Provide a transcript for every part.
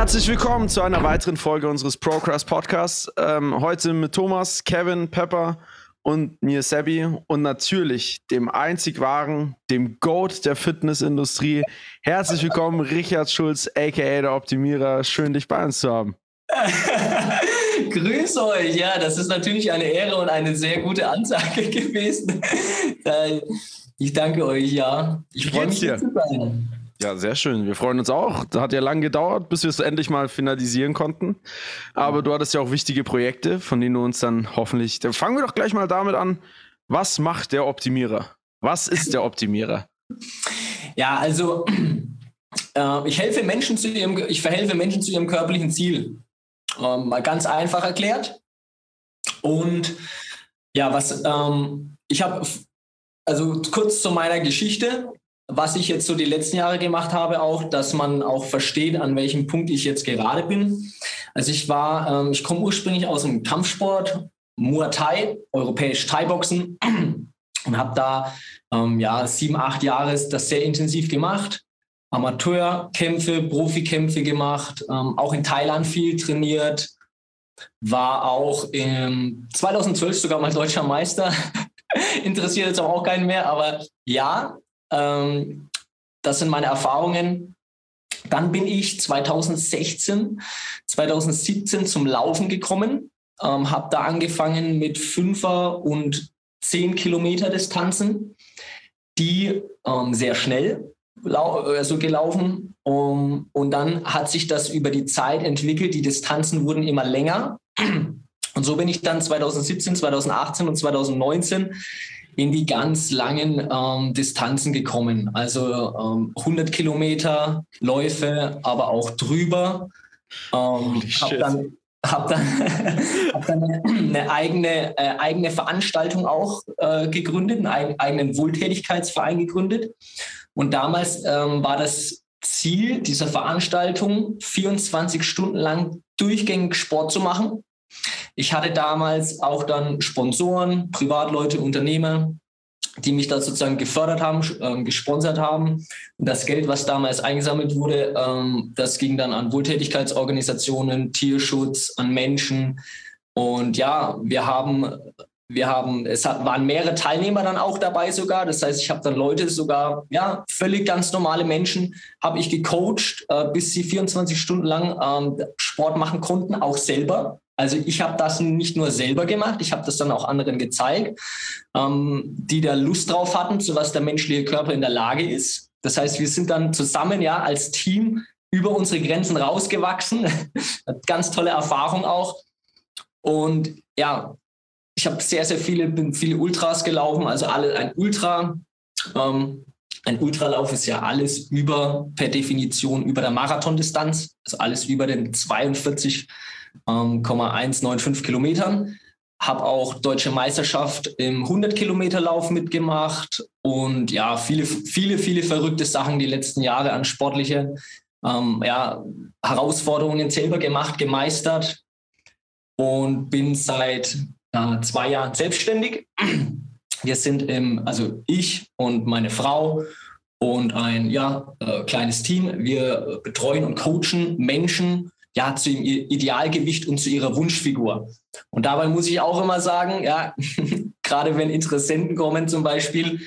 Herzlich willkommen zu einer weiteren Folge unseres Procrast Podcasts. Ähm, heute mit Thomas, Kevin, Pepper und mir, Sebi. Und natürlich dem einzig wahren, dem Goat der Fitnessindustrie. Herzlich willkommen, Richard Schulz, aka der Optimierer. Schön, dich bei uns zu haben. Grüß euch, ja, das ist natürlich eine Ehre und eine sehr gute Ansage gewesen. Ich danke euch, ja. Ich freue mich, hier zu sein. Ja, sehr schön. Wir freuen uns auch. Das hat ja lange gedauert, bis wir es endlich mal finalisieren konnten. Aber du hattest ja auch wichtige Projekte, von denen du uns dann hoffentlich. Dann fangen wir doch gleich mal damit an. Was macht der Optimierer? Was ist der Optimierer? Ja, also äh, ich helfe Menschen zu ihrem, ich verhelfe Menschen zu ihrem körperlichen Ziel. Ähm, mal ganz einfach erklärt. Und ja, was ähm, ich habe, also kurz zu meiner Geschichte was ich jetzt so die letzten Jahre gemacht habe, auch, dass man auch versteht, an welchem Punkt ich jetzt gerade bin. Also ich war, ähm, ich komme ursprünglich aus dem Kampfsport, Muay Thai, europäisch Thai-Boxen und habe da ähm, ja sieben, acht Jahre das sehr intensiv gemacht. Amateurkämpfe, Profikämpfe gemacht, ähm, auch in Thailand viel trainiert, war auch im 2012 sogar mal deutscher Meister. Interessiert jetzt aber auch keinen mehr, aber ja, ähm, das sind meine Erfahrungen. Dann bin ich 2016, 2017 zum Laufen gekommen, ähm, habe da angefangen mit Fünfer und zehn Kilometer Distanzen, die ähm, sehr schnell also gelaufen. Um, und dann hat sich das über die Zeit entwickelt. Die Distanzen wurden immer länger. Und so bin ich dann 2017, 2018 und 2019 in die ganz langen ähm, Distanzen gekommen. Also ähm, 100 Kilometer Läufe, aber auch drüber. Ähm, habe dann, hab dann, hab dann eine, eine, eigene, äh, eigene Veranstaltung auch äh, gegründet, einen eigenen Wohltätigkeitsverein gegründet. Und damals ähm, war das Ziel dieser Veranstaltung, 24 Stunden lang durchgängig Sport zu machen ich hatte damals auch dann Sponsoren, Privatleute, Unternehmer, die mich da sozusagen gefördert haben, äh, gesponsert haben. Und das Geld, was damals eingesammelt wurde, ähm, das ging dann an Wohltätigkeitsorganisationen, Tierschutz, an Menschen. Und ja, wir haben, wir haben, es hat, waren mehrere Teilnehmer dann auch dabei sogar. Das heißt, ich habe dann Leute sogar, ja, völlig ganz normale Menschen, habe ich gecoacht, äh, bis sie 24 Stunden lang ähm, Sport machen konnten, auch selber. Also ich habe das nicht nur selber gemacht, ich habe das dann auch anderen gezeigt, ähm, die da Lust drauf hatten, zu was der menschliche Körper in der Lage ist. Das heißt, wir sind dann zusammen ja als Team über unsere Grenzen rausgewachsen. Ganz tolle Erfahrung auch. Und ja, ich habe sehr, sehr viele, bin viele Ultras gelaufen, also alle ein Ultra. Ähm, ein Ultralauf ist ja alles über, per Definition, über der Marathondistanz, also alles über den 42 ähm, 195 Kilometern. Habe auch deutsche Meisterschaft im 100 Kilometer Lauf mitgemacht und ja, viele, viele, viele verrückte Sachen die letzten Jahre an sportliche ähm, ja, Herausforderungen selber gemacht, gemeistert und bin seit äh, zwei Jahren selbstständig. Wir sind im, also ich und meine Frau und ein ja, äh, kleines Team. Wir betreuen und coachen Menschen ja, zu ihrem Idealgewicht und zu ihrer Wunschfigur. Und dabei muss ich auch immer sagen, ja, gerade wenn Interessenten kommen zum Beispiel,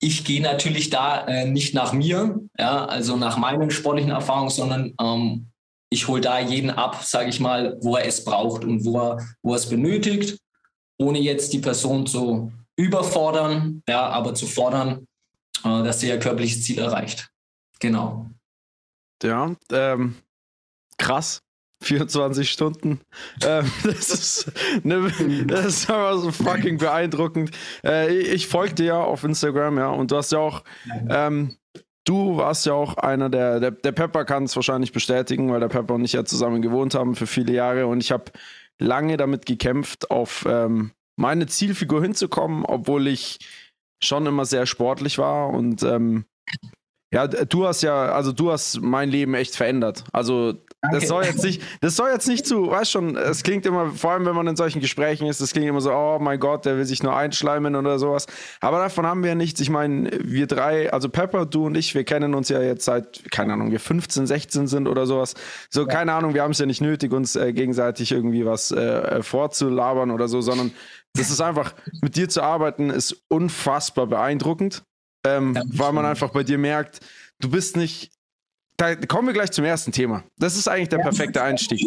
ich gehe natürlich da äh, nicht nach mir, ja, also nach meinen sportlichen Erfahrungen, sondern ähm, ich hole da jeden ab, sage ich mal, wo er es braucht und wo er, wo er es benötigt, ohne jetzt die Person zu überfordern, ja, aber zu fordern, äh, dass sie ihr körperliches Ziel erreicht. Genau. Ja, ähm, krass. 24 Stunden. Ähm, das, ist ne, das ist aber so fucking beeindruckend. Äh, ich folge dir ja auf Instagram, ja, und du hast ja auch, ähm, du warst ja auch einer der, der, der Pepper kann es wahrscheinlich bestätigen, weil der Pepper und ich ja zusammen gewohnt haben für viele Jahre und ich habe lange damit gekämpft, auf ähm, meine Zielfigur hinzukommen, obwohl ich schon immer sehr sportlich war und ähm, ja, du hast ja, also du hast mein Leben echt verändert. Also das soll jetzt nicht, das soll jetzt nicht zu, weißt schon, es klingt immer, vor allem wenn man in solchen Gesprächen ist, das klingt immer so, oh mein Gott, der will sich nur einschleimen oder sowas. Aber davon haben wir ja nichts. Ich meine, wir drei, also Pepper, du und ich, wir kennen uns ja jetzt seit, keine Ahnung, wir 15, 16 sind oder sowas. So, ja. keine Ahnung, wir haben es ja nicht nötig, uns äh, gegenseitig irgendwie was äh, vorzulabern oder so, sondern das ist einfach, mit dir zu arbeiten, ist unfassbar beeindruckend, ähm, weil man einfach bei dir merkt, du bist nicht da kommen wir gleich zum ersten Thema. Das ist eigentlich der perfekte Einstieg.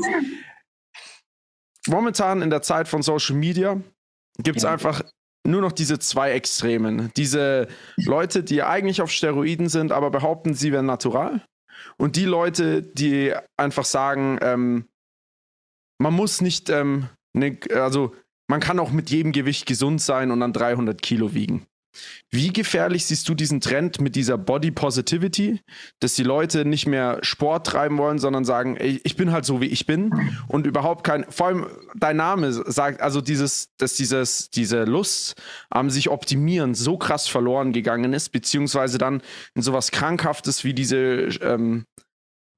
Momentan in der Zeit von Social Media gibt es ja. einfach nur noch diese zwei Extremen. Diese Leute, die eigentlich auf Steroiden sind, aber behaupten, sie wären natural. Und die Leute, die einfach sagen, ähm, man muss nicht, ähm, ne, also man kann auch mit jedem Gewicht gesund sein und dann 300 Kilo wiegen. Wie gefährlich siehst du diesen Trend mit dieser Body Positivity, dass die Leute nicht mehr Sport treiben wollen, sondern sagen, ey, ich bin halt so wie ich bin und überhaupt kein, vor allem dein Name sagt, also dieses, dass dieses, diese Lust am sich optimieren so krass verloren gegangen ist, beziehungsweise dann in sowas Krankhaftes wie diese ähm,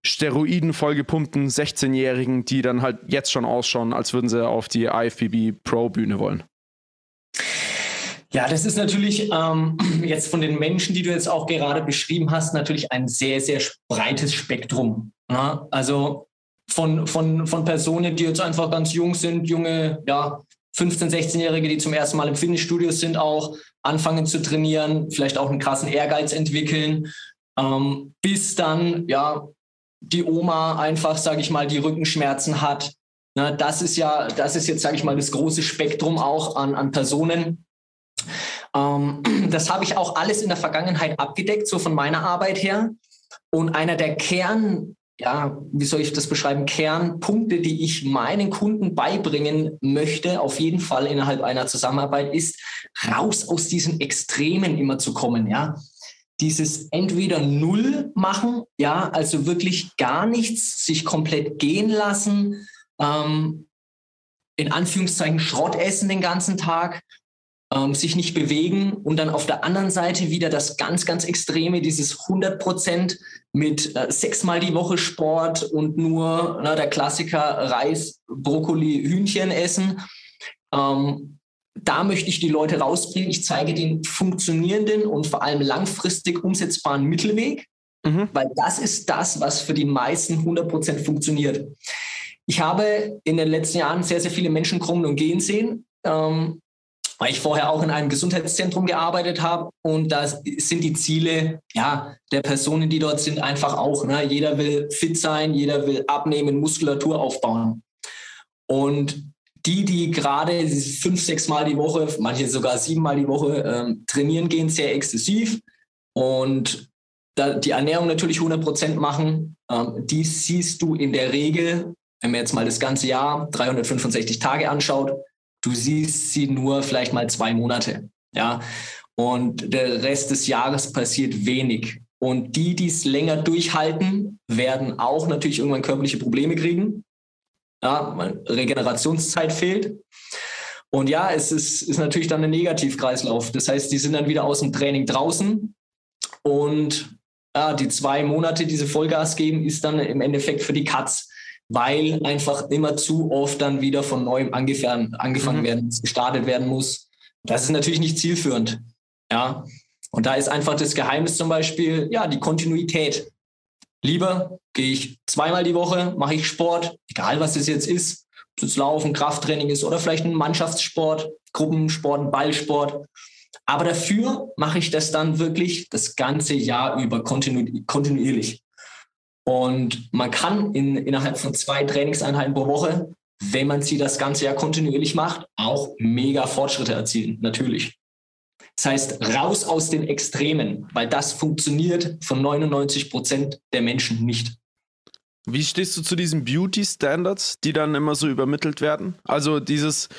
Steroiden vollgepumpten 16-Jährigen, die dann halt jetzt schon ausschauen, als würden sie auf die IFBB Pro Bühne wollen. Ja, das ist natürlich ähm, jetzt von den Menschen, die du jetzt auch gerade beschrieben hast, natürlich ein sehr, sehr breites Spektrum. Ja? Also von, von, von Personen, die jetzt einfach ganz jung sind, junge, ja, 15-, 16-Jährige, die zum ersten Mal im Fitnessstudio sind, auch anfangen zu trainieren, vielleicht auch einen krassen Ehrgeiz entwickeln, ähm, bis dann, ja, die Oma einfach, sage ich mal, die Rückenschmerzen hat. Na, das ist ja, das ist jetzt, sage ich mal, das große Spektrum auch an, an Personen, ähm, das habe ich auch alles in der Vergangenheit abgedeckt, so von meiner Arbeit her. Und einer der Kern, ja, wie soll ich das beschreiben, Kernpunkte, die ich meinen Kunden beibringen möchte, auf jeden Fall innerhalb einer Zusammenarbeit, ist, raus aus diesen Extremen immer zu kommen, ja. Dieses entweder Null machen, ja, also wirklich gar nichts, sich komplett gehen lassen, ähm, in Anführungszeichen Schrott essen den ganzen Tag ähm, sich nicht bewegen und dann auf der anderen Seite wieder das ganz, ganz Extreme, dieses 100 Prozent mit äh, sechsmal die Woche Sport und nur na, der Klassiker Reis, Brokkoli, Hühnchen essen. Ähm, da möchte ich die Leute rausbringen. Ich zeige den funktionierenden und vor allem langfristig umsetzbaren Mittelweg, mhm. weil das ist das, was für die meisten 100 Prozent funktioniert. Ich habe in den letzten Jahren sehr, sehr viele Menschen kommen und gehen sehen. Ähm, weil ich vorher auch in einem Gesundheitszentrum gearbeitet habe und da sind die Ziele ja, der Personen, die dort sind, einfach auch. Ne? Jeder will fit sein, jeder will abnehmen, Muskulatur aufbauen. Und die, die gerade fünf, sechs Mal die Woche, manche sogar sieben Mal die Woche ähm, trainieren gehen, sehr exzessiv und die Ernährung natürlich 100 Prozent machen, ähm, die siehst du in der Regel, wenn man jetzt mal das ganze Jahr 365 Tage anschaut, Du siehst sie nur vielleicht mal zwei Monate. Ja. Und der Rest des Jahres passiert wenig. Und die, die es länger durchhalten, werden auch natürlich irgendwann körperliche Probleme kriegen. Ja, Regenerationszeit fehlt. Und ja, es ist, ist natürlich dann ein Negativkreislauf. Das heißt, die sind dann wieder aus dem Training draußen und ja, die zwei Monate, die sie Vollgas geben, ist dann im Endeffekt für die Katz weil einfach immer zu oft dann wieder von neuem angefangen, angefangen mhm. werden, gestartet werden muss. Das ist natürlich nicht zielführend. Ja. Und da ist einfach das Geheimnis zum Beispiel, ja, die Kontinuität. Lieber gehe ich zweimal die Woche, mache ich Sport, egal was es jetzt ist, ob es Laufen, Krafttraining ist oder vielleicht ein Mannschaftssport, Gruppensport, Ballsport. Aber dafür mache ich das dann wirklich das ganze Jahr über kontinu kontinuierlich. Und man kann in, innerhalb von zwei Trainingseinheiten pro Woche, wenn man sie das ganze Jahr kontinuierlich macht, auch mega Fortschritte erzielen, natürlich. Das heißt, raus aus den Extremen, weil das funktioniert von 99 Prozent der Menschen nicht. Wie stehst du zu diesen Beauty Standards, die dann immer so übermittelt werden? Also dieses,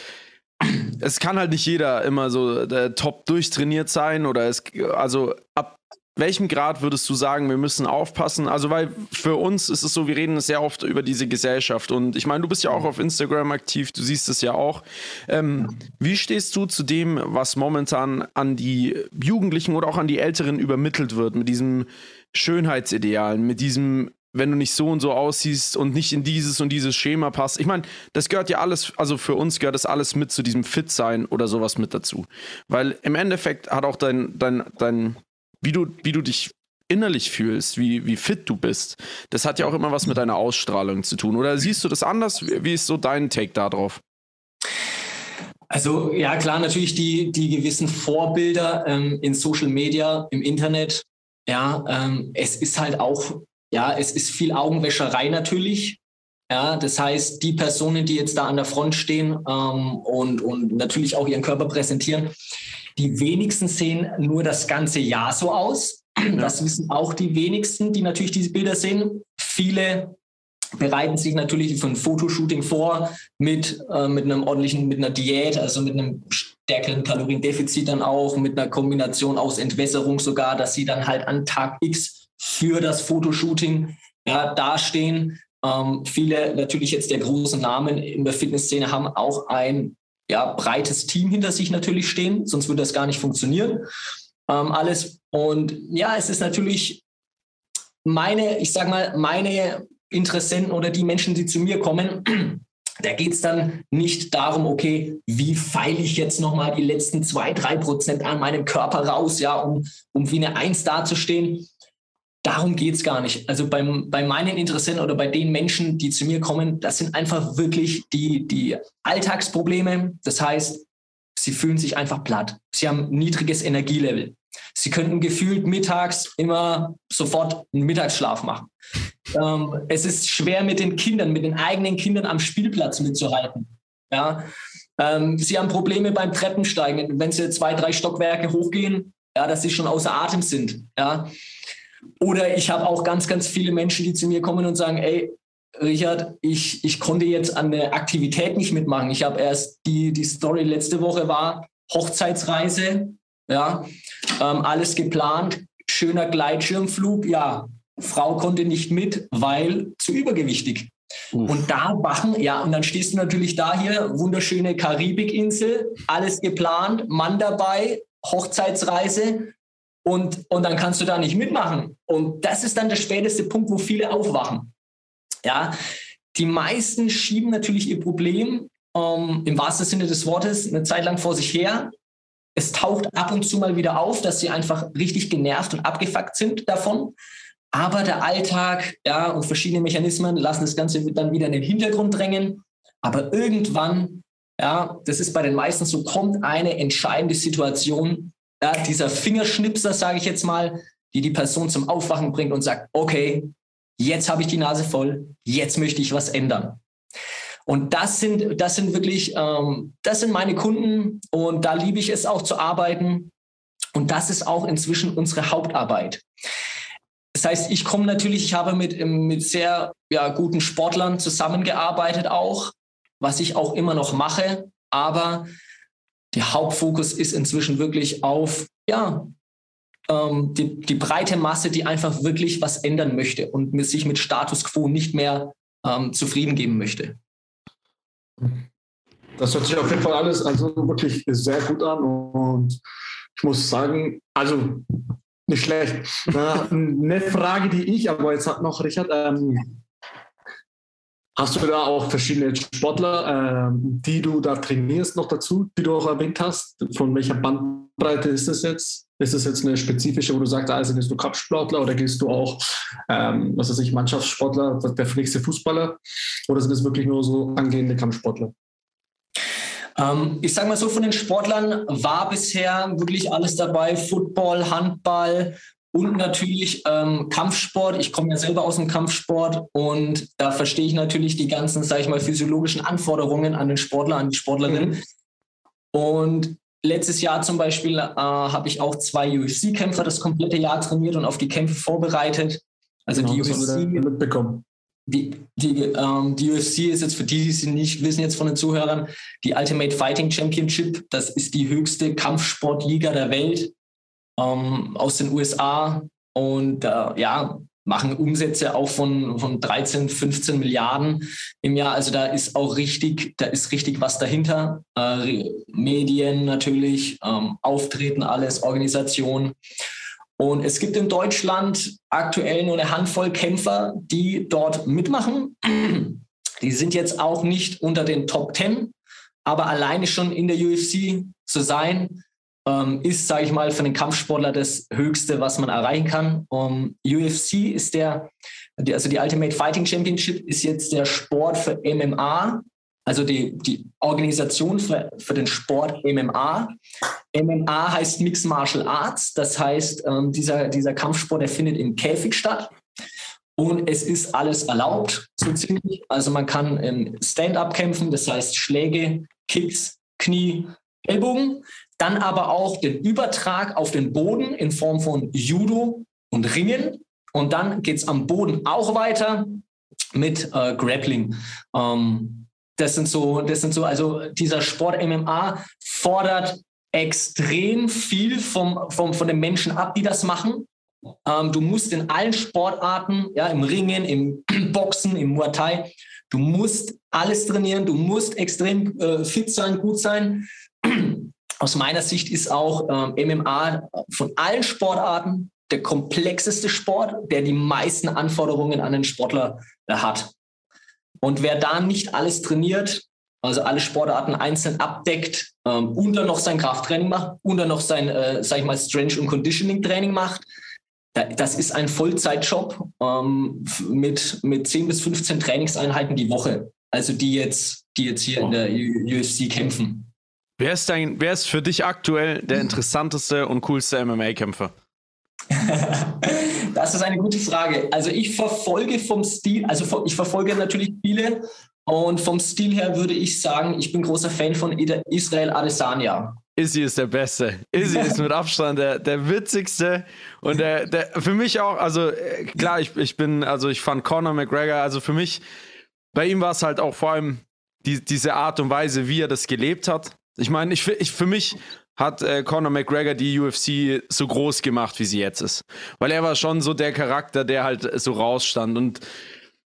es kann halt nicht jeder immer so äh, top durchtrainiert sein oder es, also ab welchem Grad würdest du sagen, wir müssen aufpassen? Also, weil für uns ist es so, wir reden sehr oft über diese Gesellschaft und ich meine, du bist ja auch auf Instagram aktiv, du siehst es ja auch. Ähm, wie stehst du zu dem, was momentan an die Jugendlichen oder auch an die Älteren übermittelt wird, mit diesem Schönheitsidealen, mit diesem wenn du nicht so und so aussiehst und nicht in dieses und dieses Schema passt. Ich meine, das gehört ja alles, also für uns gehört das alles mit zu diesem Fit-Sein oder sowas mit dazu. Weil im Endeffekt hat auch dein, dein, dein, wie du, wie du dich innerlich fühlst, wie, wie fit du bist, das hat ja auch immer was mit deiner Ausstrahlung zu tun. Oder siehst du das anders? Wie ist so dein Take darauf? Also ja, klar, natürlich die, die gewissen Vorbilder ähm, in Social Media, im Internet. Ja, ähm, es ist halt auch, ja, es ist viel Augenwäscherei natürlich. Ja, das heißt, die Personen, die jetzt da an der Front stehen ähm, und, und natürlich auch ihren Körper präsentieren, die wenigsten sehen nur das ganze Jahr so aus. Das wissen auch die wenigsten, die natürlich diese Bilder sehen. Viele bereiten sich natürlich für ein Fotoshooting vor mit, äh, mit einem ordentlichen, mit einer Diät, also mit einem stärkeren Kaloriendefizit dann auch, mit einer Kombination aus Entwässerung sogar, dass sie dann halt an Tag X für das Fotoshooting ja, dastehen. Ähm, viele natürlich jetzt der großen Namen in der Fitnessszene haben auch ein ja, breites Team hinter sich natürlich stehen, sonst würde das gar nicht funktionieren. Ähm, alles. Und ja, es ist natürlich meine, ich sag mal, meine Interessenten oder die Menschen, die zu mir kommen, da geht es dann nicht darum, okay, wie feile ich jetzt nochmal die letzten zwei, drei Prozent an meinem Körper raus, ja, um, um wie eine Eins dazustehen. Darum geht es gar nicht. Also beim, bei meinen Interessenten oder bei den Menschen, die zu mir kommen, das sind einfach wirklich die, die Alltagsprobleme. Das heißt, sie fühlen sich einfach platt. Sie haben niedriges Energielevel. Sie könnten gefühlt mittags immer sofort einen Mittagsschlaf machen. Ähm, es ist schwer mit den Kindern, mit den eigenen Kindern am Spielplatz mitzuhalten. Ja? Ähm, sie haben Probleme beim Treppensteigen, wenn sie zwei, drei Stockwerke hochgehen, ja, dass sie schon außer Atem sind. Ja? Oder ich habe auch ganz, ganz viele Menschen, die zu mir kommen und sagen, ey, Richard, ich, ich konnte jetzt an der Aktivität nicht mitmachen. Ich habe erst die, die Story letzte Woche war Hochzeitsreise, ja, ähm, alles geplant, schöner Gleitschirmflug, ja, Frau konnte nicht mit, weil zu übergewichtig. Uff. Und da wachen, ja, und dann stehst du natürlich da hier, wunderschöne Karibikinsel, alles geplant, Mann dabei, Hochzeitsreise und, und dann kannst du da nicht mitmachen. Und das ist dann der späteste Punkt, wo viele aufwachen. Ja, die meisten schieben natürlich ihr Problem ähm, im wahrsten Sinne des Wortes eine Zeit lang vor sich her. Es taucht ab und zu mal wieder auf, dass sie einfach richtig genervt und abgefuckt sind davon. Aber der Alltag ja, und verschiedene Mechanismen lassen das Ganze dann wieder in den Hintergrund drängen. Aber irgendwann, ja, das ist bei den meisten so, kommt eine entscheidende Situation, ja, dieser Fingerschnipser, sage ich jetzt mal, die die Person zum Aufwachen bringt und sagt, okay, jetzt habe ich die Nase voll, jetzt möchte ich was ändern. Und das sind, das sind wirklich, ähm, das sind meine Kunden und da liebe ich es auch zu arbeiten. Und das ist auch inzwischen unsere Hauptarbeit. Das heißt, ich komme natürlich, ich habe mit, mit sehr ja, guten Sportlern zusammengearbeitet auch, was ich auch immer noch mache. Aber der Hauptfokus ist inzwischen wirklich auf ja, ähm, die, die breite Masse, die einfach wirklich was ändern möchte und sich mit Status quo nicht mehr ähm, zufrieden geben möchte. Das hört sich auf jeden Fall alles also wirklich sehr gut an und ich muss sagen, also nicht schlecht. Eine Frage, die ich, aber jetzt hat noch Richard, ähm, hast du da auch verschiedene Sportler, ähm, die du da trainierst, noch dazu, die du auch erwähnt hast? Von welcher Bandbreite ist das jetzt? Ist das jetzt eine spezifische, wo du sagst, also bist du Kampfsportler oder gehst du auch, ähm, was weiß ich, Mannschaftssportler, der nächste Fußballer? Oder sind das wirklich nur so angehende Kampfsportler? Ähm, ich sage mal so, von den Sportlern war bisher wirklich alles dabei. Football, Handball und natürlich ähm, Kampfsport. Ich komme ja selber aus dem Kampfsport und da verstehe ich natürlich die ganzen, sage ich mal, physiologischen Anforderungen an den Sportler, an die Sportlerin. Mhm. Und letztes Jahr zum Beispiel äh, habe ich auch zwei UFC-Kämpfer das komplette Jahr trainiert und auf die Kämpfe vorbereitet. Also genau, die UFC mitbekommen die, die, ähm, die UFC ist jetzt für die, die sie nicht wissen, jetzt von den Zuhörern, die Ultimate Fighting Championship. Das ist die höchste Kampfsportliga der Welt ähm, aus den USA und äh, ja, machen Umsätze auch von, von 13, 15 Milliarden im Jahr. Also da ist auch richtig, da ist richtig was dahinter. Äh, Medien natürlich, ähm, Auftreten, alles, Organisation. Und es gibt in Deutschland aktuell nur eine Handvoll Kämpfer, die dort mitmachen. Die sind jetzt auch nicht unter den Top Ten, aber alleine schon in der UFC zu sein, ähm, ist, sage ich mal, für einen Kampfsportler das Höchste, was man erreichen kann. Um, UFC ist der, also die Ultimate Fighting Championship ist jetzt der Sport für MMA, also die, die Organisation für, für den Sport MMA. MMA heißt Mixed Martial Arts, das heißt, ähm, dieser, dieser Kampfsport, der findet im Käfig statt. Und es ist alles erlaubt, so ziemlich. Also man kann im Stand-up kämpfen, das heißt Schläge, Kicks, Knie, Ellbogen. Dann aber auch den Übertrag auf den Boden in Form von Judo und Ringen. Und dann geht es am Boden auch weiter mit äh, Grappling. Ähm, das sind so, das sind so, also dieser Sport MMA fordert extrem viel vom, vom, von den Menschen ab, die das machen. Ähm, du musst in allen Sportarten, ja, im Ringen, im Boxen, im Muay Thai, du musst alles trainieren, du musst extrem äh, fit sein, gut sein. Aus meiner Sicht ist auch ähm, MMA von allen Sportarten der komplexeste Sport, der die meisten Anforderungen an den Sportler äh, hat. Und wer da nicht alles trainiert, also alle Sportarten einzeln abdeckt ähm, und dann noch sein Krafttraining macht und dann noch sein, äh, sag ich mal, Strength- und Conditioning-Training macht, da, das ist ein Vollzeitjob ähm, mit, mit 10 bis 15 Trainingseinheiten die Woche. Also die jetzt, die jetzt hier in der UFC kämpfen. Wer ist, dein, wer ist für dich aktuell der interessanteste und coolste MMA-Kämpfer? das ist eine gute Frage. Also ich verfolge vom Stil, also ich verfolge natürlich viele und vom Stil her würde ich sagen, ich bin großer Fan von Israel Adesanya. Izzy ist der Beste. Izzy ist mit Abstand der, der witzigste und der, der für mich auch, also äh, klar, ich, ich bin, also ich fand Conor McGregor, also für mich, bei ihm war es halt auch vor allem die, diese Art und Weise, wie er das gelebt hat. Ich meine, ich, ich, für mich hat äh, Conor McGregor die UFC so groß gemacht, wie sie jetzt ist. Weil er war schon so der Charakter, der halt so rausstand und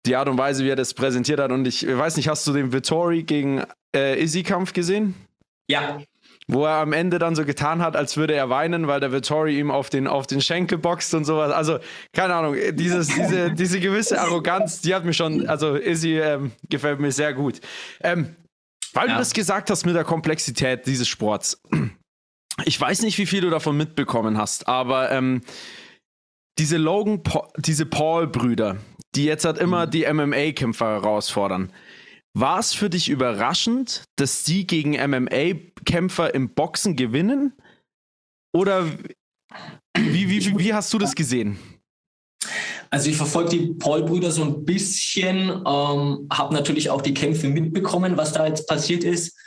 die Art und Weise, wie er das präsentiert hat. Und ich weiß nicht, hast du den Vittori gegen äh, Izzy-Kampf gesehen? Ja. Wo er am Ende dann so getan hat, als würde er weinen, weil der Vittori ihm auf den, auf den Schenkel boxt und sowas. Also, keine Ahnung, dieses, diese, diese gewisse Arroganz, die hat mir schon, also Izzy ähm, gefällt mir sehr gut. Ähm, weil ja. du das gesagt hast mit der Komplexität dieses Sports. Ich weiß nicht, wie viel du davon mitbekommen hast, aber ähm, diese Logan, diese Paul-Brüder, die jetzt halt immer mhm. die MMA-Kämpfer herausfordern. War es für dich überraschend, dass sie gegen MMA-Kämpfer im Boxen gewinnen? Oder wie, wie, wie hast du das gesehen? Also ich verfolge die Paul-Brüder so ein bisschen, ähm, habe natürlich auch die Kämpfe mitbekommen, was da jetzt passiert ist.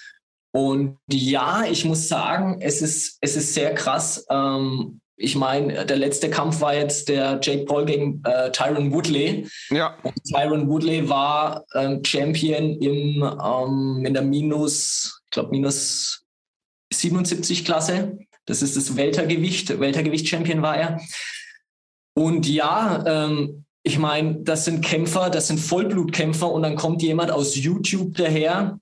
Und ja, ich muss sagen, es ist, es ist sehr krass. Ähm, ich meine, der letzte Kampf war jetzt der Jake Paul gegen äh, Tyron Woodley. Ja. Und Tyron Woodley war ähm, Champion im, ähm, in der minus, ich glaube, minus 77 Klasse. Das ist das Weltergewicht. Weltergewicht-Champion war er. Und ja, ähm, ich meine, das sind Kämpfer, das sind Vollblutkämpfer und dann kommt jemand aus YouTube daher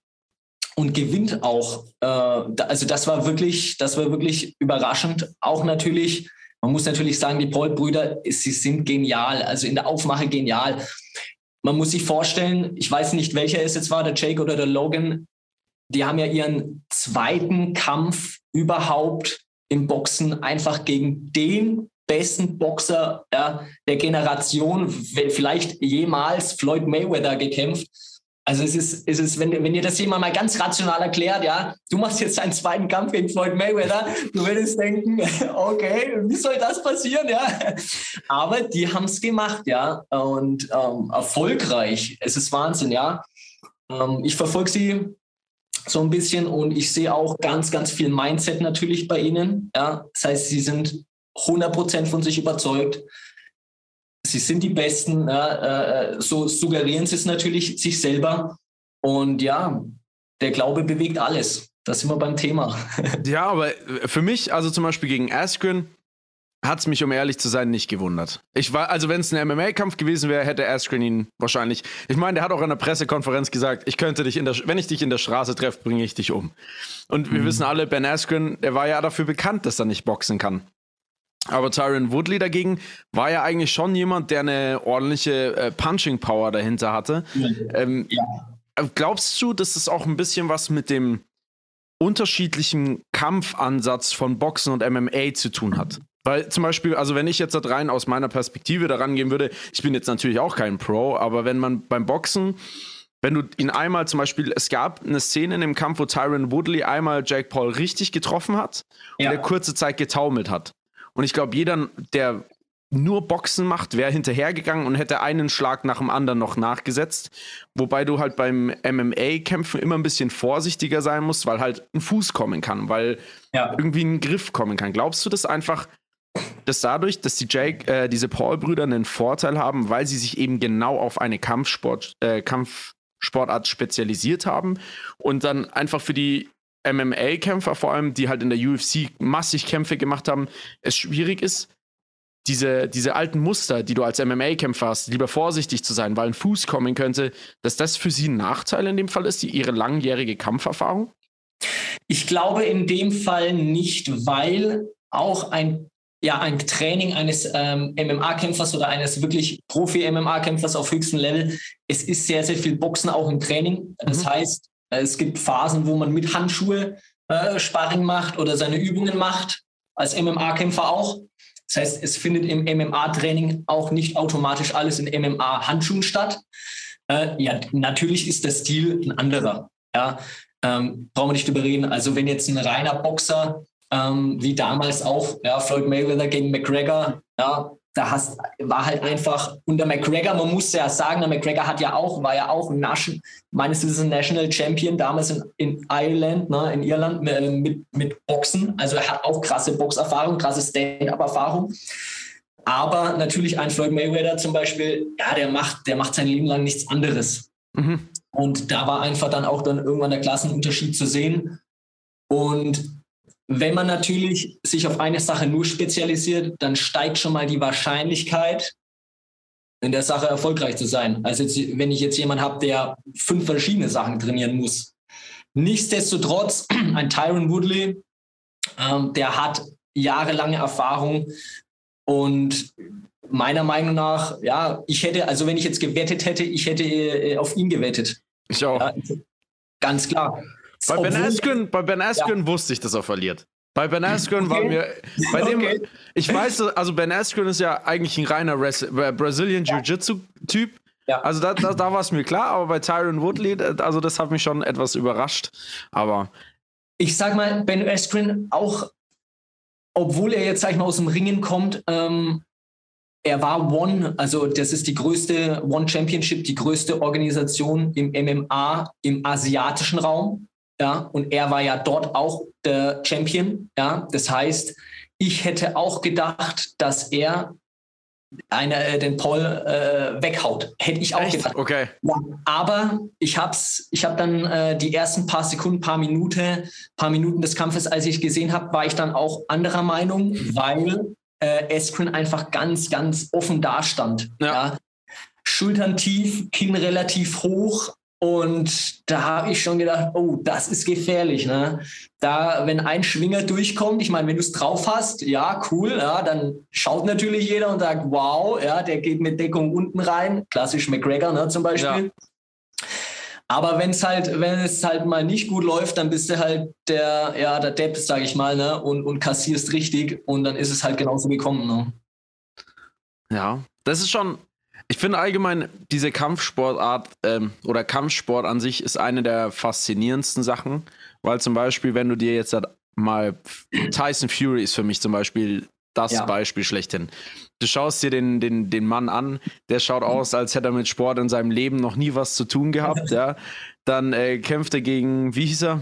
und gewinnt auch. Äh, also das war wirklich, das war wirklich überraschend. Auch natürlich, man muss natürlich sagen, die Paul-Brüder, sie sind genial, also in der Aufmache genial. Man muss sich vorstellen, ich weiß nicht, welcher es jetzt war, der Jake oder der Logan, die haben ja ihren zweiten Kampf überhaupt im Boxen einfach gegen den besten Boxer ja, der Generation, vielleicht jemals Floyd Mayweather gekämpft. Also es ist, es ist wenn, wenn ihr das jemand mal ganz rational erklärt, ja, du machst jetzt einen zweiten Kampf gegen Floyd Mayweather, du würdest denken, okay, wie soll das passieren, ja? Aber die haben es gemacht, ja, und ähm, erfolgreich. Es ist Wahnsinn, ja. Ähm, ich verfolge sie so ein bisschen und ich sehe auch ganz, ganz viel Mindset natürlich bei ihnen, ja. Das heißt, sie sind 100% von sich überzeugt sie sind die Besten, äh, so suggerieren sie es natürlich sich selber. Und ja, der Glaube bewegt alles. Da sind wir beim Thema. ja, aber für mich, also zum Beispiel gegen Askren, hat es mich, um ehrlich zu sein, nicht gewundert. Ich war, also wenn es ein MMA-Kampf gewesen wäre, hätte Askren ihn wahrscheinlich. Ich meine, der hat auch in der Pressekonferenz gesagt, ich könnte dich in der, wenn ich dich in der Straße treffe, bringe ich dich um. Und wir mhm. wissen alle, Ben Askren, der war ja dafür bekannt, dass er nicht boxen kann. Aber Tyron Woodley dagegen war ja eigentlich schon jemand, der eine ordentliche äh, Punching Power dahinter hatte. Ähm, ja. Glaubst du, dass es auch ein bisschen was mit dem unterschiedlichen Kampfansatz von Boxen und MMA zu tun hat? Weil zum Beispiel, also wenn ich jetzt rein aus meiner Perspektive daran gehen würde, ich bin jetzt natürlich auch kein Pro, aber wenn man beim Boxen, wenn du ihn einmal zum Beispiel, es gab eine Szene in dem Kampf, wo Tyron Woodley einmal Jake Paul richtig getroffen hat ja. und er kurze Zeit getaumelt hat. Und ich glaube, jeder, der nur Boxen macht, wäre hinterhergegangen und hätte einen Schlag nach dem anderen noch nachgesetzt. Wobei du halt beim MMA-Kämpfen immer ein bisschen vorsichtiger sein musst, weil halt ein Fuß kommen kann, weil ja. irgendwie ein Griff kommen kann. Glaubst du das einfach, dass dadurch, dass die Jake, äh, diese Paul-Brüder einen Vorteil haben, weil sie sich eben genau auf eine Kampfsport, äh, Kampfsportart spezialisiert haben und dann einfach für die MMA-Kämpfer, vor allem, die halt in der UFC massig Kämpfe gemacht haben, es schwierig ist, diese, diese alten Muster, die du als MMA-Kämpfer hast, lieber vorsichtig zu sein, weil ein Fuß kommen könnte, dass das für sie ein Nachteil in dem Fall ist, die, ihre langjährige Kampferfahrung? Ich glaube in dem Fall nicht, weil auch ein ja, ein Training eines ähm, MMA-Kämpfers oder eines wirklich Profi-MMA-Kämpfers auf höchstem Level. Es ist sehr, sehr viel Boxen auch im Training. Das mhm. heißt, es gibt Phasen, wo man mit Handschuhe äh, Sparring macht oder seine Übungen macht, als MMA-Kämpfer auch. Das heißt, es findet im MMA-Training auch nicht automatisch alles in MMA-Handschuhen statt. Äh, ja, natürlich ist der Stil ein anderer. Ja, ähm, brauchen wir nicht überreden. Also wenn jetzt ein reiner Boxer ähm, wie damals auch, ja, Floyd Mayweather gegen McGregor, ja, da hast, war halt einfach unter McGregor, man muss ja sagen, der McGregor hat ja auch, war ja auch ein Nation, meines Wissens ein National Champion damals in, in Ireland, ne, in Irland äh, mit, mit Boxen. Also er hat auch krasse Boxerfahrung, krasse Stand-up-Erfahrung. Aber natürlich ein Floyd Mayweather zum Beispiel, ja, der macht, der macht sein Leben lang nichts anderes. Mhm. Und da war einfach dann auch dann irgendwann der Klassenunterschied zu sehen. Und wenn man natürlich sich auf eine Sache nur spezialisiert, dann steigt schon mal die Wahrscheinlichkeit, in der Sache erfolgreich zu sein. Also jetzt, wenn ich jetzt jemanden habe, der fünf verschiedene Sachen trainieren muss. Nichtsdestotrotz, ein Tyron Woodley, ähm, der hat jahrelange Erfahrung und meiner Meinung nach, ja, ich hätte, also wenn ich jetzt gewettet hätte, ich hätte äh, auf ihn gewettet. Ich auch. Ja, ganz klar. Bei Ben Askren, bei ben Askren ja. wusste ich, dass er verliert. Bei Ben Askren okay. war mir, bei dem, okay. ich weiß, also Ben Askren ist ja eigentlich ein reiner Res äh, Brazilian Jiu-Jitsu-Typ. Ja. Also da, da, da war es mir klar, aber bei Tyron Woodley, also das hat mich schon etwas überrascht. Aber ich sag mal, Ben Askren auch, obwohl er jetzt sag ich mal aus dem Ringen kommt, ähm, er war One, also das ist die größte One Championship, die größte Organisation im MMA im asiatischen Raum. Ja, und er war ja dort auch der Champion. Ja, das heißt, ich hätte auch gedacht, dass er eine, äh, den Paul äh, weghaut. Hätte ich auch Echt? gedacht. Okay. Ja, aber ich habe ich hab dann äh, die ersten paar Sekunden, paar Minuten, paar Minuten des Kampfes, als ich gesehen habe, war ich dann auch anderer Meinung, weil äh, Eskrin einfach ganz, ganz offen dastand. Ja. ja. Schultern tief, Kinn relativ hoch, und da habe ich schon gedacht, oh, das ist gefährlich. Ne? Da, wenn ein Schwinger durchkommt, ich meine, wenn du es drauf hast, ja, cool, ja, dann schaut natürlich jeder und sagt, wow, ja, der geht mit Deckung unten rein. Klassisch McGregor ne, zum Beispiel. Ja. Aber wenn es halt, wenn es halt mal nicht gut läuft, dann bist du halt der, ja, der Depp, sag ich mal, ne, und, und kassierst richtig und dann ist es halt genauso gekommen. Ne? Ja, das ist schon, ich finde allgemein, diese Kampfsportart ähm, oder Kampfsport an sich ist eine der faszinierendsten Sachen, weil zum Beispiel, wenn du dir jetzt mal Tyson Fury ist für mich zum Beispiel das ja. Beispiel schlechthin. Du schaust dir den, den, den Mann an, der schaut aus, als hätte er mit Sport in seinem Leben noch nie was zu tun gehabt, ja. Dann äh, kämpft er gegen, wie hieß er?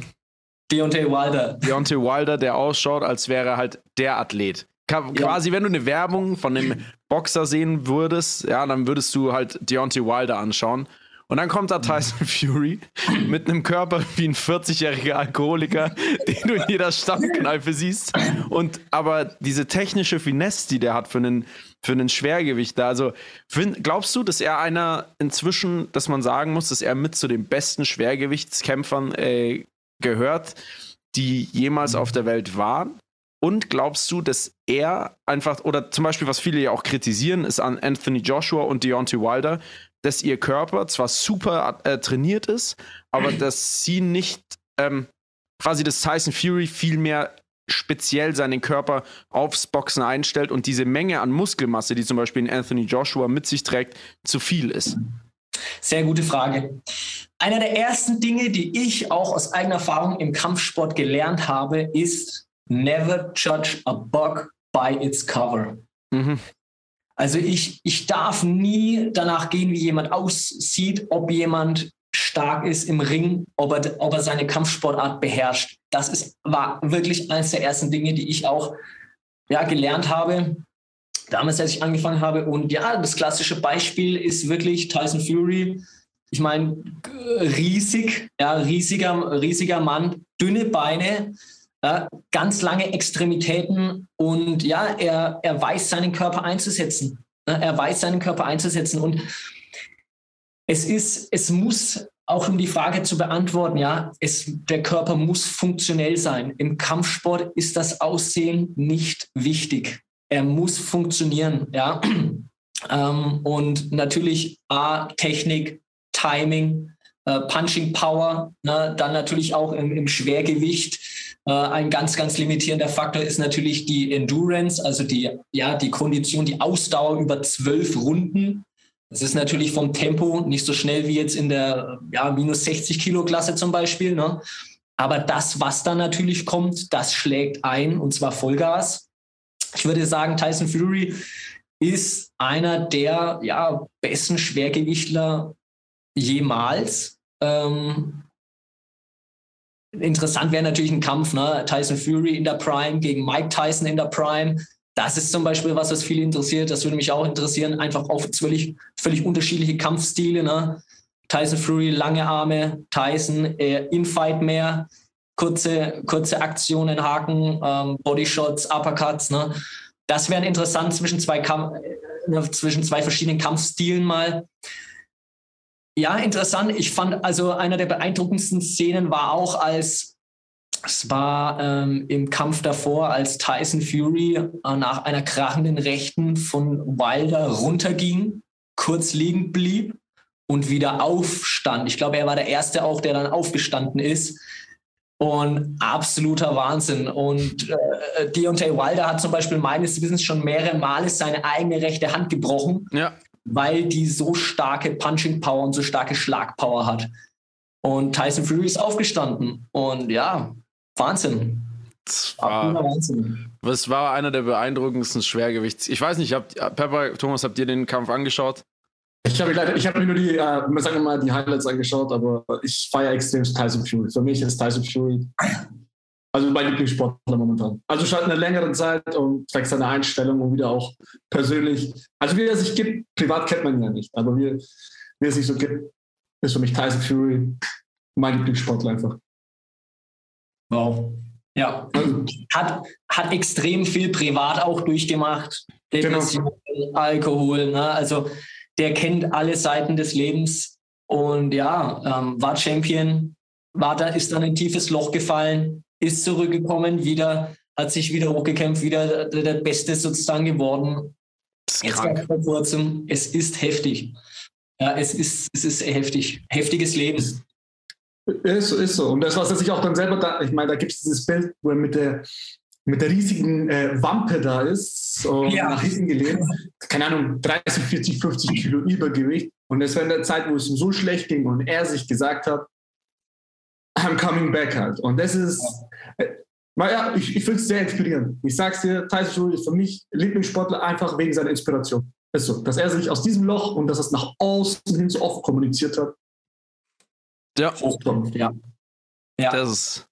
Deontay Wilder. Deontay Wilder, der ausschaut, als wäre er halt der Athlet. Quasi, ja. wenn du eine Werbung von einem Boxer sehen würdest, ja, dann würdest du halt Deontay Wilder anschauen. Und dann kommt da Tyson Fury mit einem Körper wie ein 40-jähriger Alkoholiker, den du in jeder Stammkneipe siehst. Und aber diese technische Finesse, die der hat für einen, für einen Schwergewichter. Also find, glaubst du, dass er einer inzwischen, dass man sagen muss, dass er mit zu den besten Schwergewichtskämpfern äh, gehört, die jemals auf der Welt waren? Und glaubst du, dass er einfach, oder zum Beispiel, was viele ja auch kritisieren, ist an Anthony Joshua und Deontay Wilder, dass ihr Körper zwar super äh, trainiert ist, aber dass sie nicht ähm, quasi das Tyson Fury viel mehr speziell seinen Körper aufs Boxen einstellt und diese Menge an Muskelmasse, die zum Beispiel in Anthony Joshua mit sich trägt, zu viel ist? Sehr gute Frage. Einer der ersten Dinge, die ich auch aus eigener Erfahrung im Kampfsport gelernt habe, ist never judge a book by its cover. Mhm. Also ich, ich darf nie danach gehen, wie jemand aussieht, ob jemand stark ist im Ring, ob er, ob er seine Kampfsportart beherrscht. Das ist, war wirklich eines der ersten Dinge, die ich auch ja, gelernt habe, damals, als ich angefangen habe. Und ja, das klassische Beispiel ist wirklich Tyson Fury. Ich meine, riesig, ja, riesiger, riesiger Mann, dünne Beine, ganz lange Extremitäten und ja, er, er weiß seinen Körper einzusetzen. Er weiß seinen Körper einzusetzen und es ist, es muss auch um die Frage zu beantworten, ja, es, der Körper muss funktionell sein. Im Kampfsport ist das Aussehen nicht wichtig. Er muss funktionieren, ja. Ähm, und natürlich A, Technik, Timing, äh, Punching Power, ne, dann natürlich auch im, im Schwergewicht. Äh, ein ganz, ganz limitierender Faktor ist natürlich die Endurance, also die, ja, die Kondition, die Ausdauer über zwölf Runden. Das ist natürlich vom Tempo nicht so schnell wie jetzt in der ja, minus 60 Kilo Klasse zum Beispiel. Ne? Aber das, was dann natürlich kommt, das schlägt ein und zwar Vollgas. Ich würde sagen, Tyson Fury ist einer der ja, besten Schwergewichtler jemals. Ähm, interessant wäre natürlich ein Kampf, ne? Tyson Fury in der Prime gegen Mike Tyson in der Prime. Das ist zum Beispiel was, was viele interessiert. Das würde mich auch interessieren. Einfach auf völlig, völlig unterschiedliche Kampfstile. Ne? Tyson Fury, lange Arme, Tyson, äh, Infight mehr, kurze, kurze Aktionen, Haken, ähm, Bodyshots, Uppercuts. Ne? Das wäre interessant zwischen zwei, Kamp äh, zwischen zwei verschiedenen Kampfstilen mal. Ja, interessant. Ich fand also einer der beeindruckendsten Szenen war auch, als es war ähm, im Kampf davor, als Tyson Fury äh, nach einer krachenden Rechten von Wilder runterging, kurz liegen blieb und wieder aufstand. Ich glaube, er war der Erste auch, der dann aufgestanden ist. Und absoluter Wahnsinn. Und äh, Deontay Wilder hat zum Beispiel meines Wissens schon mehrere Male seine eigene rechte Hand gebrochen, ja. Weil die so starke Punching Power und so starke Schlagpower hat. Und Tyson Fury ist aufgestanden. Und ja, Wahnsinn. Das war, Wahnsinn. Das war einer der beeindruckendsten Schwergewichts. Ich weiß nicht, habt, Pepper, Thomas, habt ihr den Kampf angeschaut? Ich habe leider, ich habe mir nur die, äh, sagen wir mal, die Highlights angeschaut, aber ich feiere extrem Tyson Fury. Für mich ist Tyson Fury also mein Lieblingssportler momentan. Also schon eine längere Zeit und vielleicht seine Einstellung und wieder auch persönlich. Also wie er sich gibt, privat kennt man ihn ja nicht, aber wie, wie er sich so gibt, ist für mich Tyson Fury mein Lieblingssportler einfach. Wow. Ja, hat, hat extrem viel privat auch durchgemacht. Depression, genau. Alkohol, ne? also der kennt alle Seiten des Lebens und ja, ähm, war Champion, war da, ist dann in ein tiefes Loch gefallen, ist zurückgekommen, wieder, hat sich wieder hochgekämpft, wieder der, der Beste sozusagen geworden. Jetzt vor kurzem, es ist heftig. Ja, es ist, es ist heftig. Heftiges Leben. Ist, ist so. Und das, was er sich auch dann selber da, ich meine, da gibt es dieses Bild, wo er mit der, mit der riesigen äh, Wampe da ist, und ja. nach hinten gelehnt, keine Ahnung, 30, 40, 50 Kilo Übergewicht. Und das war in der Zeit, wo es ihm so schlecht ging und er sich gesagt hat, I'm coming back halt. Und das ist, naja, ich, ich finde es sehr inspirierend. Ich sag's dir, Tyson Fury ist für mich Lieblingssportler einfach wegen seiner Inspiration. Ist so, dass er sich aus diesem Loch und dass er es nach außen hin so oft kommuniziert hat, ja. Ja. ja. Das ist.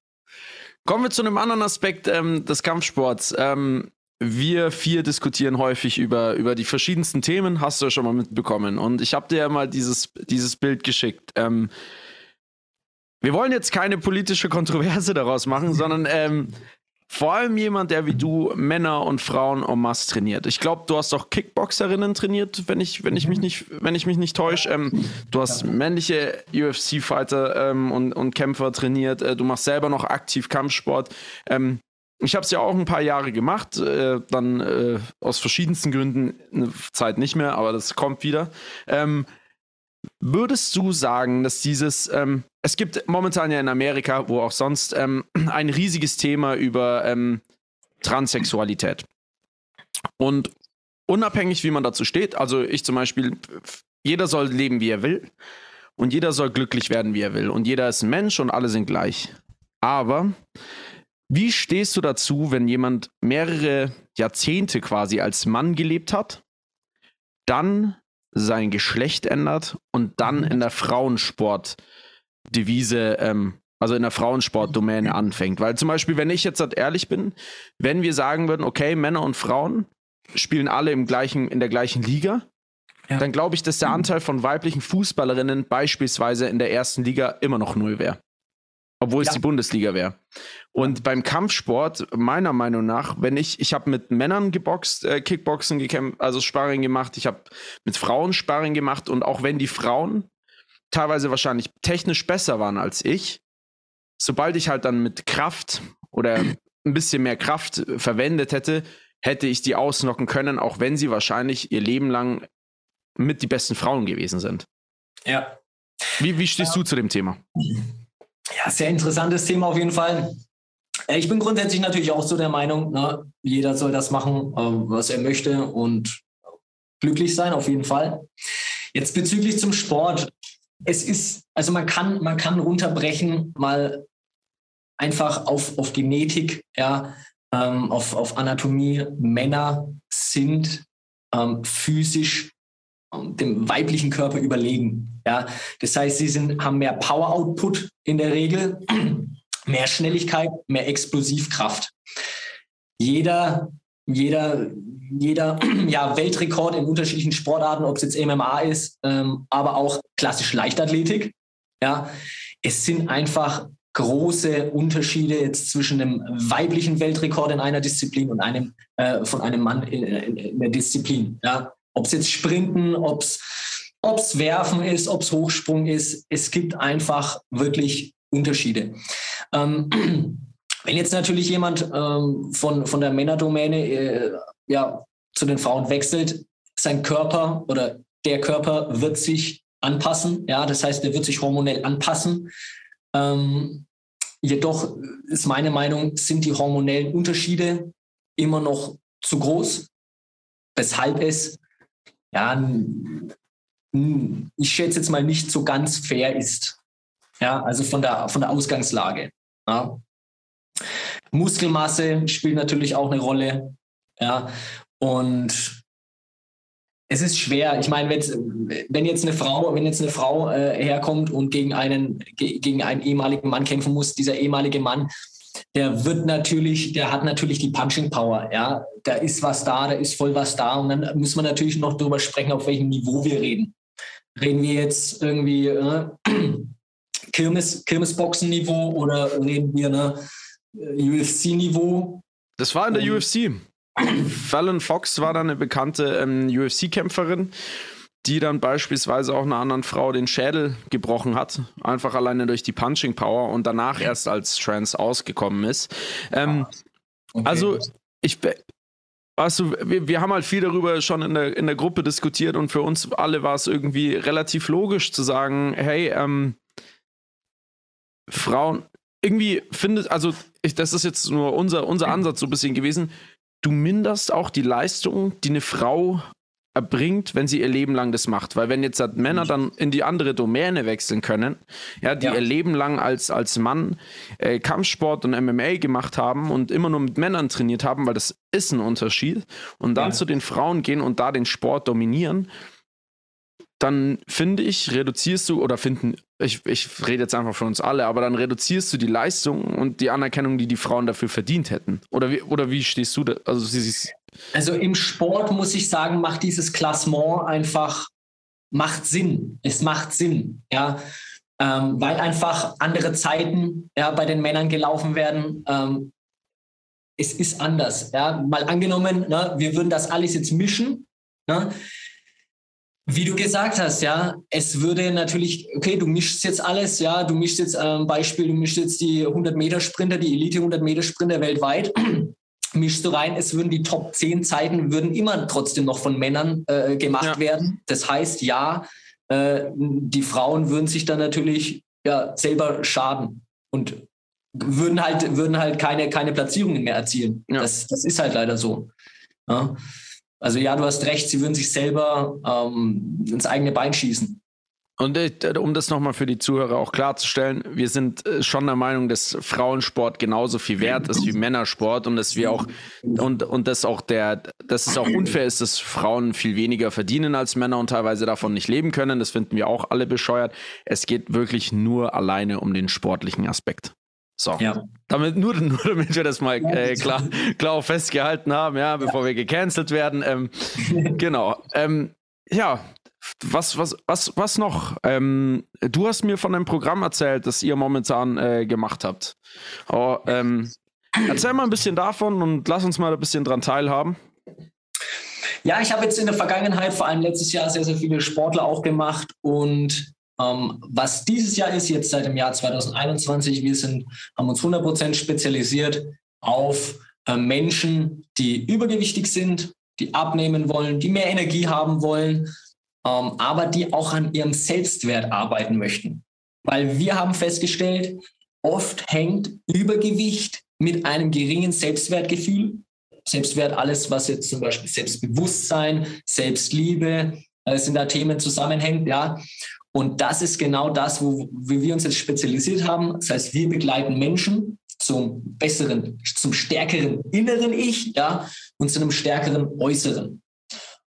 Kommen wir zu einem anderen Aspekt ähm, des Kampfsports. Ähm, wir vier diskutieren häufig über, über die verschiedensten Themen, hast du ja schon mal mitbekommen. Und ich habe dir ja mal dieses, dieses Bild geschickt. Ähm, wir wollen jetzt keine politische Kontroverse daraus machen, sondern ähm, vor allem jemand, der wie du Männer und Frauen en masse trainiert. Ich glaube, du hast auch Kickboxerinnen trainiert, wenn ich, wenn ich mich nicht, wenn ich mich nicht täusche. Ähm, du hast männliche UFC-Fighter ähm, und, und Kämpfer trainiert. Äh, du machst selber noch aktiv Kampfsport. Ähm, ich habe es ja auch ein paar Jahre gemacht, äh, dann äh, aus verschiedensten Gründen eine Zeit nicht mehr, aber das kommt wieder. Ähm, würdest du sagen, dass dieses, ähm, es gibt momentan ja in Amerika, wo auch sonst, ähm, ein riesiges Thema über ähm, Transsexualität. Und unabhängig, wie man dazu steht, also ich zum Beispiel, jeder soll leben, wie er will. Und jeder soll glücklich werden, wie er will. Und jeder ist ein Mensch und alle sind gleich. Aber wie stehst du dazu, wenn jemand mehrere Jahrzehnte quasi als Mann gelebt hat, dann sein Geschlecht ändert und dann in der Frauensport-Devise, ähm, also in der Frauensport-Domäne anfängt? Weil zum Beispiel, wenn ich jetzt ehrlich bin, wenn wir sagen würden, okay, Männer und Frauen spielen alle im gleichen, in der gleichen Liga, ja. dann glaube ich, dass der Anteil von weiblichen Fußballerinnen beispielsweise in der ersten Liga immer noch null wäre. Obwohl ja. es die Bundesliga wäre. Und beim Kampfsport, meiner Meinung nach, wenn ich, ich habe mit Männern geboxt, äh, Kickboxen gekämpft, also Sparring gemacht, ich habe mit Frauen Sparring gemacht und auch wenn die Frauen teilweise wahrscheinlich technisch besser waren als ich, sobald ich halt dann mit Kraft oder ein bisschen mehr Kraft verwendet hätte, hätte ich die ausnocken können, auch wenn sie wahrscheinlich ihr Leben lang mit die besten Frauen gewesen sind. Ja. Wie, wie stehst ja. du zu dem Thema? Sehr interessantes Thema auf jeden Fall. Äh, ich bin grundsätzlich natürlich auch so der Meinung, ne, jeder soll das machen, äh, was er möchte und glücklich sein, auf jeden Fall. Jetzt bezüglich zum Sport. Es ist, also man kann, man kann runterbrechen, mal einfach auf, auf Genetik, ja, ähm, auf, auf Anatomie. Männer sind ähm, physisch dem weiblichen Körper überlegen. Ja, das heißt, sie sind, haben mehr Power Output in der Regel, mehr Schnelligkeit, mehr Explosivkraft. Jeder, jeder, jeder ja, Weltrekord in unterschiedlichen Sportarten, ob es jetzt MMA ist, ähm, aber auch klassisch Leichtathletik. Ja, es sind einfach große Unterschiede jetzt zwischen einem weiblichen Weltrekord in einer Disziplin und einem äh, von einem Mann in, in, in der Disziplin. Ja, ob es jetzt Sprinten, ob es Werfen ist, ob es Hochsprung ist. Es gibt einfach wirklich Unterschiede. Ähm, wenn jetzt natürlich jemand ähm, von, von der Männerdomäne äh, ja, zu den Frauen wechselt, sein Körper oder der Körper wird sich anpassen. Ja, das heißt, er wird sich hormonell anpassen. Ähm, jedoch ist meine Meinung, sind die hormonellen Unterschiede immer noch zu groß, weshalb es ja, ich schätze jetzt mal nicht so ganz fair ist. Ja, also von der, von der Ausgangslage. Ja. Muskelmasse spielt natürlich auch eine Rolle. Ja, und es ist schwer. Ich meine, wenn jetzt eine Frau, wenn jetzt eine Frau äh, herkommt und gegen einen, gegen einen ehemaligen Mann kämpfen muss, dieser ehemalige Mann der wird natürlich, der hat natürlich die Punching Power, ja. Da ist was da, da ist voll was da. Und dann müssen wir natürlich noch darüber sprechen, auf welchem Niveau wir reden. Reden wir jetzt irgendwie äh, Kirmes, Kirmesboxen-Niveau oder reden wir ne, UFC-Niveau? Das war in der um, UFC. Fallon Fox war dann eine bekannte ähm, UFC-Kämpferin die dann beispielsweise auch einer anderen Frau den Schädel gebrochen hat, einfach alleine durch die Punching Power und danach erst als Trans ausgekommen ist. Ähm, okay. Also ich, also wir, wir haben halt viel darüber schon in der, in der Gruppe diskutiert und für uns alle war es irgendwie relativ logisch zu sagen, hey, ähm, Frauen, irgendwie findet, also ich, das ist jetzt nur unser, unser Ansatz so ein bisschen gewesen, du minderst auch die Leistung, die eine Frau erbringt, wenn sie ihr Leben lang das macht. Weil wenn jetzt Männer dann in die andere Domäne wechseln können, ja, die ja. ihr Leben lang als, als Mann äh, Kampfsport und MMA gemacht haben und immer nur mit Männern trainiert haben, weil das ist ein Unterschied, und dann ja. zu den Frauen gehen und da den Sport dominieren, dann finde ich, reduzierst du oder finden, ich, ich rede jetzt einfach von uns alle, aber dann reduzierst du die Leistung und die Anerkennung, die die Frauen dafür verdient hätten. Oder wie, oder wie stehst du da? Also, sie, also im Sport muss ich sagen, macht dieses Klassement einfach, macht Sinn. Es macht Sinn, ja. Ähm, weil einfach andere Zeiten ja, bei den Männern gelaufen werden. Ähm, es ist anders. Ja. Mal angenommen, ne, wir würden das alles jetzt mischen. Ne, Wie du gesagt hast, ja, es würde natürlich, okay, du mischst jetzt alles, ja, du mischst jetzt ähm, Beispiel, du mischst jetzt die 100 Meter Sprinter, die Elite 100 Meter Sprinter weltweit, mischst du rein, es würden die Top 10 Zeiten würden immer trotzdem noch von Männern äh, gemacht ja. werden. Das heißt, ja, äh, die Frauen würden sich dann natürlich ja selber schaden und würden halt, würden halt keine, keine Platzierungen mehr erzielen. Ja. Das, das ist halt leider so. Ja. Also ja, du hast recht, sie würden sich selber ähm, ins eigene Bein schießen. Und äh, um das nochmal für die Zuhörer auch klarzustellen, wir sind äh, schon der Meinung, dass Frauensport genauso viel wert ist wie Männersport und dass wir auch und, und dass auch der, dass es auch unfair ist, dass Frauen viel weniger verdienen als Männer und teilweise davon nicht leben können. Das finden wir auch alle bescheuert. Es geht wirklich nur alleine um den sportlichen Aspekt. So. Ja. Damit, nur, nur damit wir das mal äh, klar, klar festgehalten haben, ja, bevor wir gecancelt werden. Ähm, genau. Ähm, ja, was, was, was, was noch? Ähm, du hast mir von einem Programm erzählt, das ihr momentan äh, gemacht habt. Oh, ähm, erzähl mal ein bisschen davon und lass uns mal ein bisschen dran teilhaben. Ja, ich habe jetzt in der Vergangenheit, vor allem letztes Jahr, sehr, sehr viele Sportler auch gemacht und ähm, was dieses Jahr ist, jetzt seit dem Jahr 2021, wir sind, haben uns 100% spezialisiert auf äh, Menschen, die übergewichtig sind, die abnehmen wollen, die mehr Energie haben wollen, aber die auch an ihrem Selbstwert arbeiten möchten. Weil wir haben festgestellt, oft hängt Übergewicht mit einem geringen Selbstwertgefühl. Selbstwert, alles, was jetzt zum Beispiel Selbstbewusstsein, Selbstliebe, alles sind da Themen zusammenhängt, ja. Und das ist genau das, wo, wie wir uns jetzt spezialisiert haben. Das heißt, wir begleiten Menschen zum besseren, zum stärkeren inneren Ich, ja, und zu einem stärkeren äußeren.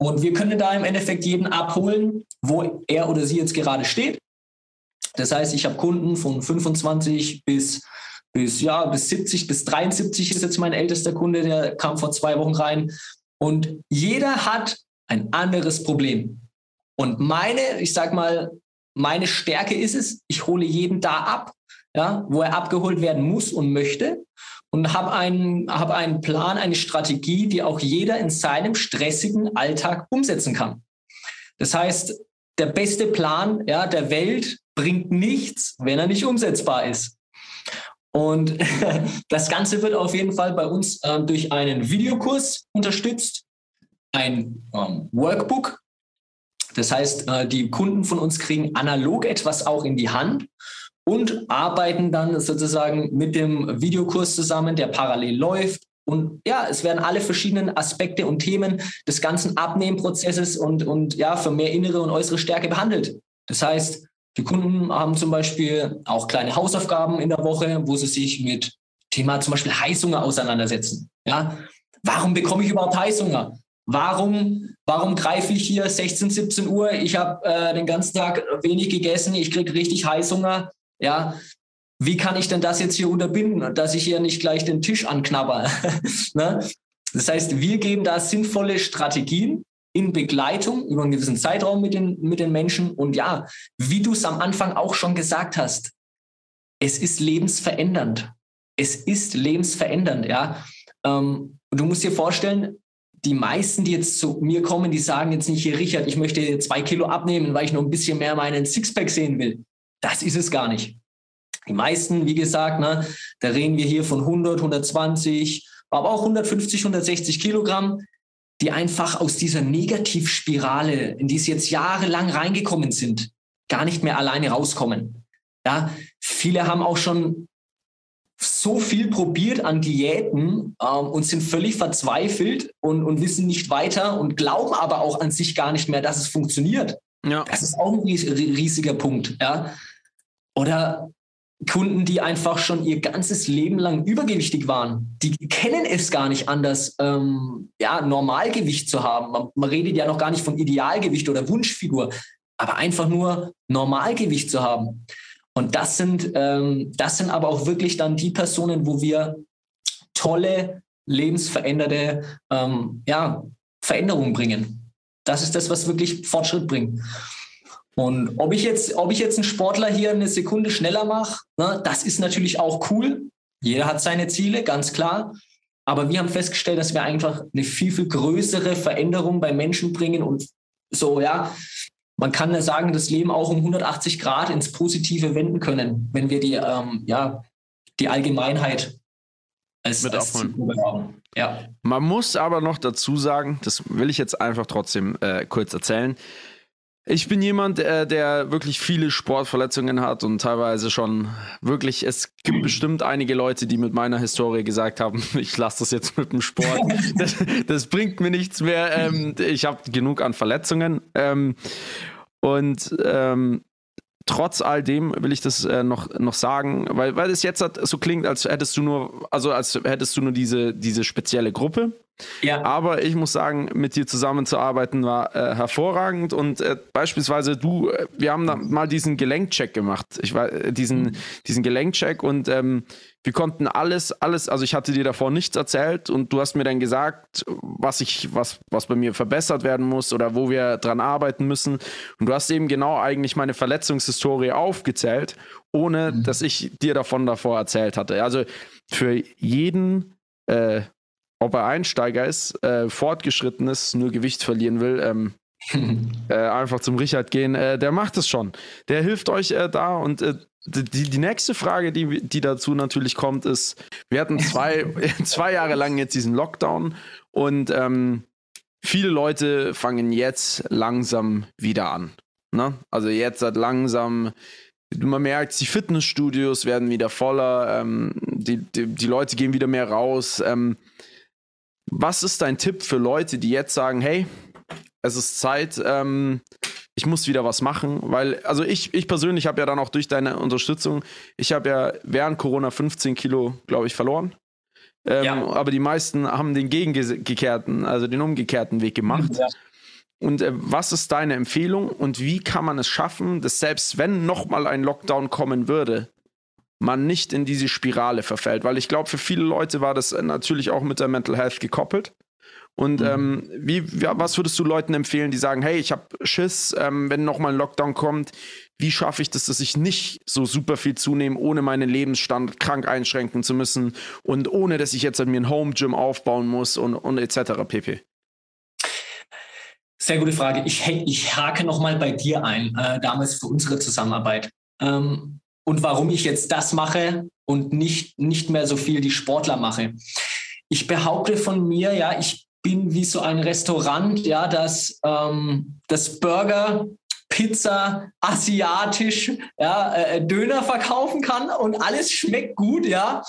Und wir können da im Endeffekt jeden abholen, wo er oder sie jetzt gerade steht. Das heißt, ich habe Kunden von 25 bis, bis, ja, bis 70, bis 73 ist jetzt mein ältester Kunde, der kam vor zwei Wochen rein. Und jeder hat ein anderes Problem. Und meine, ich sag mal, meine Stärke ist es, ich hole jeden da ab, ja, wo er abgeholt werden muss und möchte und habe einen, hab einen Plan, eine Strategie, die auch jeder in seinem stressigen Alltag umsetzen kann. Das heißt, der beste Plan ja, der Welt bringt nichts, wenn er nicht umsetzbar ist. Und das Ganze wird auf jeden Fall bei uns äh, durch einen Videokurs unterstützt, ein ähm, Workbook, das heißt, äh, die Kunden von uns kriegen analog etwas auch in die Hand und arbeiten dann sozusagen mit dem Videokurs zusammen, der parallel läuft. Und ja, es werden alle verschiedenen Aspekte und Themen des ganzen Abnehmprozesses und, und ja, für mehr innere und äußere Stärke behandelt. Das heißt, die Kunden haben zum Beispiel auch kleine Hausaufgaben in der Woche, wo sie sich mit Thema zum Beispiel Heißhunger auseinandersetzen. Ja, warum bekomme ich überhaupt Heißhunger? Warum, warum greife ich hier 16, 17 Uhr? Ich habe äh, den ganzen Tag wenig gegessen, ich kriege richtig Heißhunger. Ja, wie kann ich denn das jetzt hier unterbinden, dass ich hier nicht gleich den Tisch anknabber? ne? Das heißt, wir geben da sinnvolle Strategien in Begleitung über einen gewissen Zeitraum mit den, mit den Menschen. Und ja, wie du es am Anfang auch schon gesagt hast, es ist lebensverändernd. Es ist lebensverändernd, ja. Ähm, du musst dir vorstellen, die meisten, die jetzt zu mir kommen, die sagen jetzt nicht hier, Richard, ich möchte zwei Kilo abnehmen, weil ich noch ein bisschen mehr meinen Sixpack sehen will. Das ist es gar nicht. Die meisten, wie gesagt, ne, da reden wir hier von 100, 120, aber auch 150, 160 Kilogramm, die einfach aus dieser Negativspirale, in die sie jetzt jahrelang reingekommen sind, gar nicht mehr alleine rauskommen. Ja, viele haben auch schon so viel probiert an Diäten ähm, und sind völlig verzweifelt und, und wissen nicht weiter und glauben aber auch an sich gar nicht mehr, dass es funktioniert. Ja. Das ist auch ein riesiger Punkt. Ja? Oder Kunden, die einfach schon ihr ganzes Leben lang übergewichtig waren, die kennen es gar nicht anders, ähm, ja, Normalgewicht zu haben. Man, man redet ja noch gar nicht von Idealgewicht oder Wunschfigur, aber einfach nur Normalgewicht zu haben. Und das sind, ähm, das sind aber auch wirklich dann die Personen, wo wir tolle, lebensveränderte ähm, ja, Veränderungen bringen. Das ist das, was wirklich Fortschritt bringt. Und ob ich jetzt, ob ich jetzt einen Sportler hier eine Sekunde schneller mache, ne, das ist natürlich auch cool. Jeder hat seine Ziele, ganz klar. Aber wir haben festgestellt, dass wir einfach eine viel, viel größere Veränderung bei Menschen bringen und So, ja. Man kann ja sagen, das Leben auch um 180 Grad ins Positive wenden können, wenn wir die, ähm, ja, die Allgemeinheit als, Mit als haben. Ja. Man muss aber noch dazu sagen, das will ich jetzt einfach trotzdem äh, kurz erzählen. Ich bin jemand, äh, der wirklich viele Sportverletzungen hat und teilweise schon wirklich, es gibt bestimmt einige Leute, die mit meiner Historie gesagt haben, ich lasse das jetzt mit dem Sport. Das, das bringt mir nichts mehr. Ähm, ich habe genug an Verletzungen. Ähm, und ähm, trotz all dem will ich das äh, noch, noch sagen, weil, weil es jetzt so klingt, als hättest du nur, also als hättest du nur diese, diese spezielle Gruppe. Ja. Aber ich muss sagen, mit dir zusammenzuarbeiten war äh, hervorragend und äh, beispielsweise du, äh, wir haben da mal diesen Gelenkcheck gemacht. Ich war äh, diesen, diesen Gelenkcheck und ähm, wir konnten alles, alles, also ich hatte dir davor nichts erzählt und du hast mir dann gesagt, was ich, was, was bei mir verbessert werden muss oder wo wir dran arbeiten müssen. Und du hast eben genau eigentlich meine Verletzungshistorie aufgezählt, ohne Mhm. dass ich dir davon davor erzählt hatte. Also für jeden äh, ob er Einsteiger ist, äh, fortgeschritten ist, nur Gewicht verlieren will, ähm, äh, einfach zum Richard gehen, äh, der macht es schon. Der hilft euch äh, da und äh, die, die nächste Frage, die, die dazu natürlich kommt, ist, wir hatten zwei, zwei Jahre lang jetzt diesen Lockdown und ähm, viele Leute fangen jetzt langsam wieder an. Ne? Also jetzt hat langsam man merkt, die Fitnessstudios werden wieder voller, ähm, die, die, die Leute gehen wieder mehr raus. Ähm, was ist dein Tipp für Leute, die jetzt sagen, hey, es ist Zeit, ähm, ich muss wieder was machen? Weil, also ich, ich persönlich habe ja dann auch durch deine Unterstützung, ich habe ja während Corona 15 Kilo, glaube ich, verloren. Ähm, Ja. Aber die meisten haben den gegengekehrten, also den umgekehrten Weg gemacht. Ja. Und äh, was ist deine Empfehlung und wie kann man es schaffen, dass selbst wenn nochmal ein Lockdown kommen würde, man nicht in diese Spirale verfällt? Weil ich glaube, für viele Leute war das äh, natürlich auch mit der Mental Health gekoppelt. Und Mhm. ähm, wie, was würdest du Leuten empfehlen, die sagen, hey, ich habe Schiss, ähm, wenn nochmal ein Lockdown kommt, wie schaffe ich das, dass ich nicht so super viel zunehme, ohne meinen Lebensstand krank einschränken zu müssen und ohne, dass ich jetzt mir ein Home Gym aufbauen muss und, und etc. pp. Sehr gute Frage. Ich, ich hake nochmal bei dir ein, äh, damals für unsere Zusammenarbeit. Ähm, und warum ich jetzt das mache und nicht, nicht mehr so viel die Sportler mache. Ich behaupte von mir, ja, ich bin wie so ein Restaurant, ja, das, ähm, das Burger, Pizza, asiatisch, ja, äh, Döner verkaufen kann und alles schmeckt gut, ja.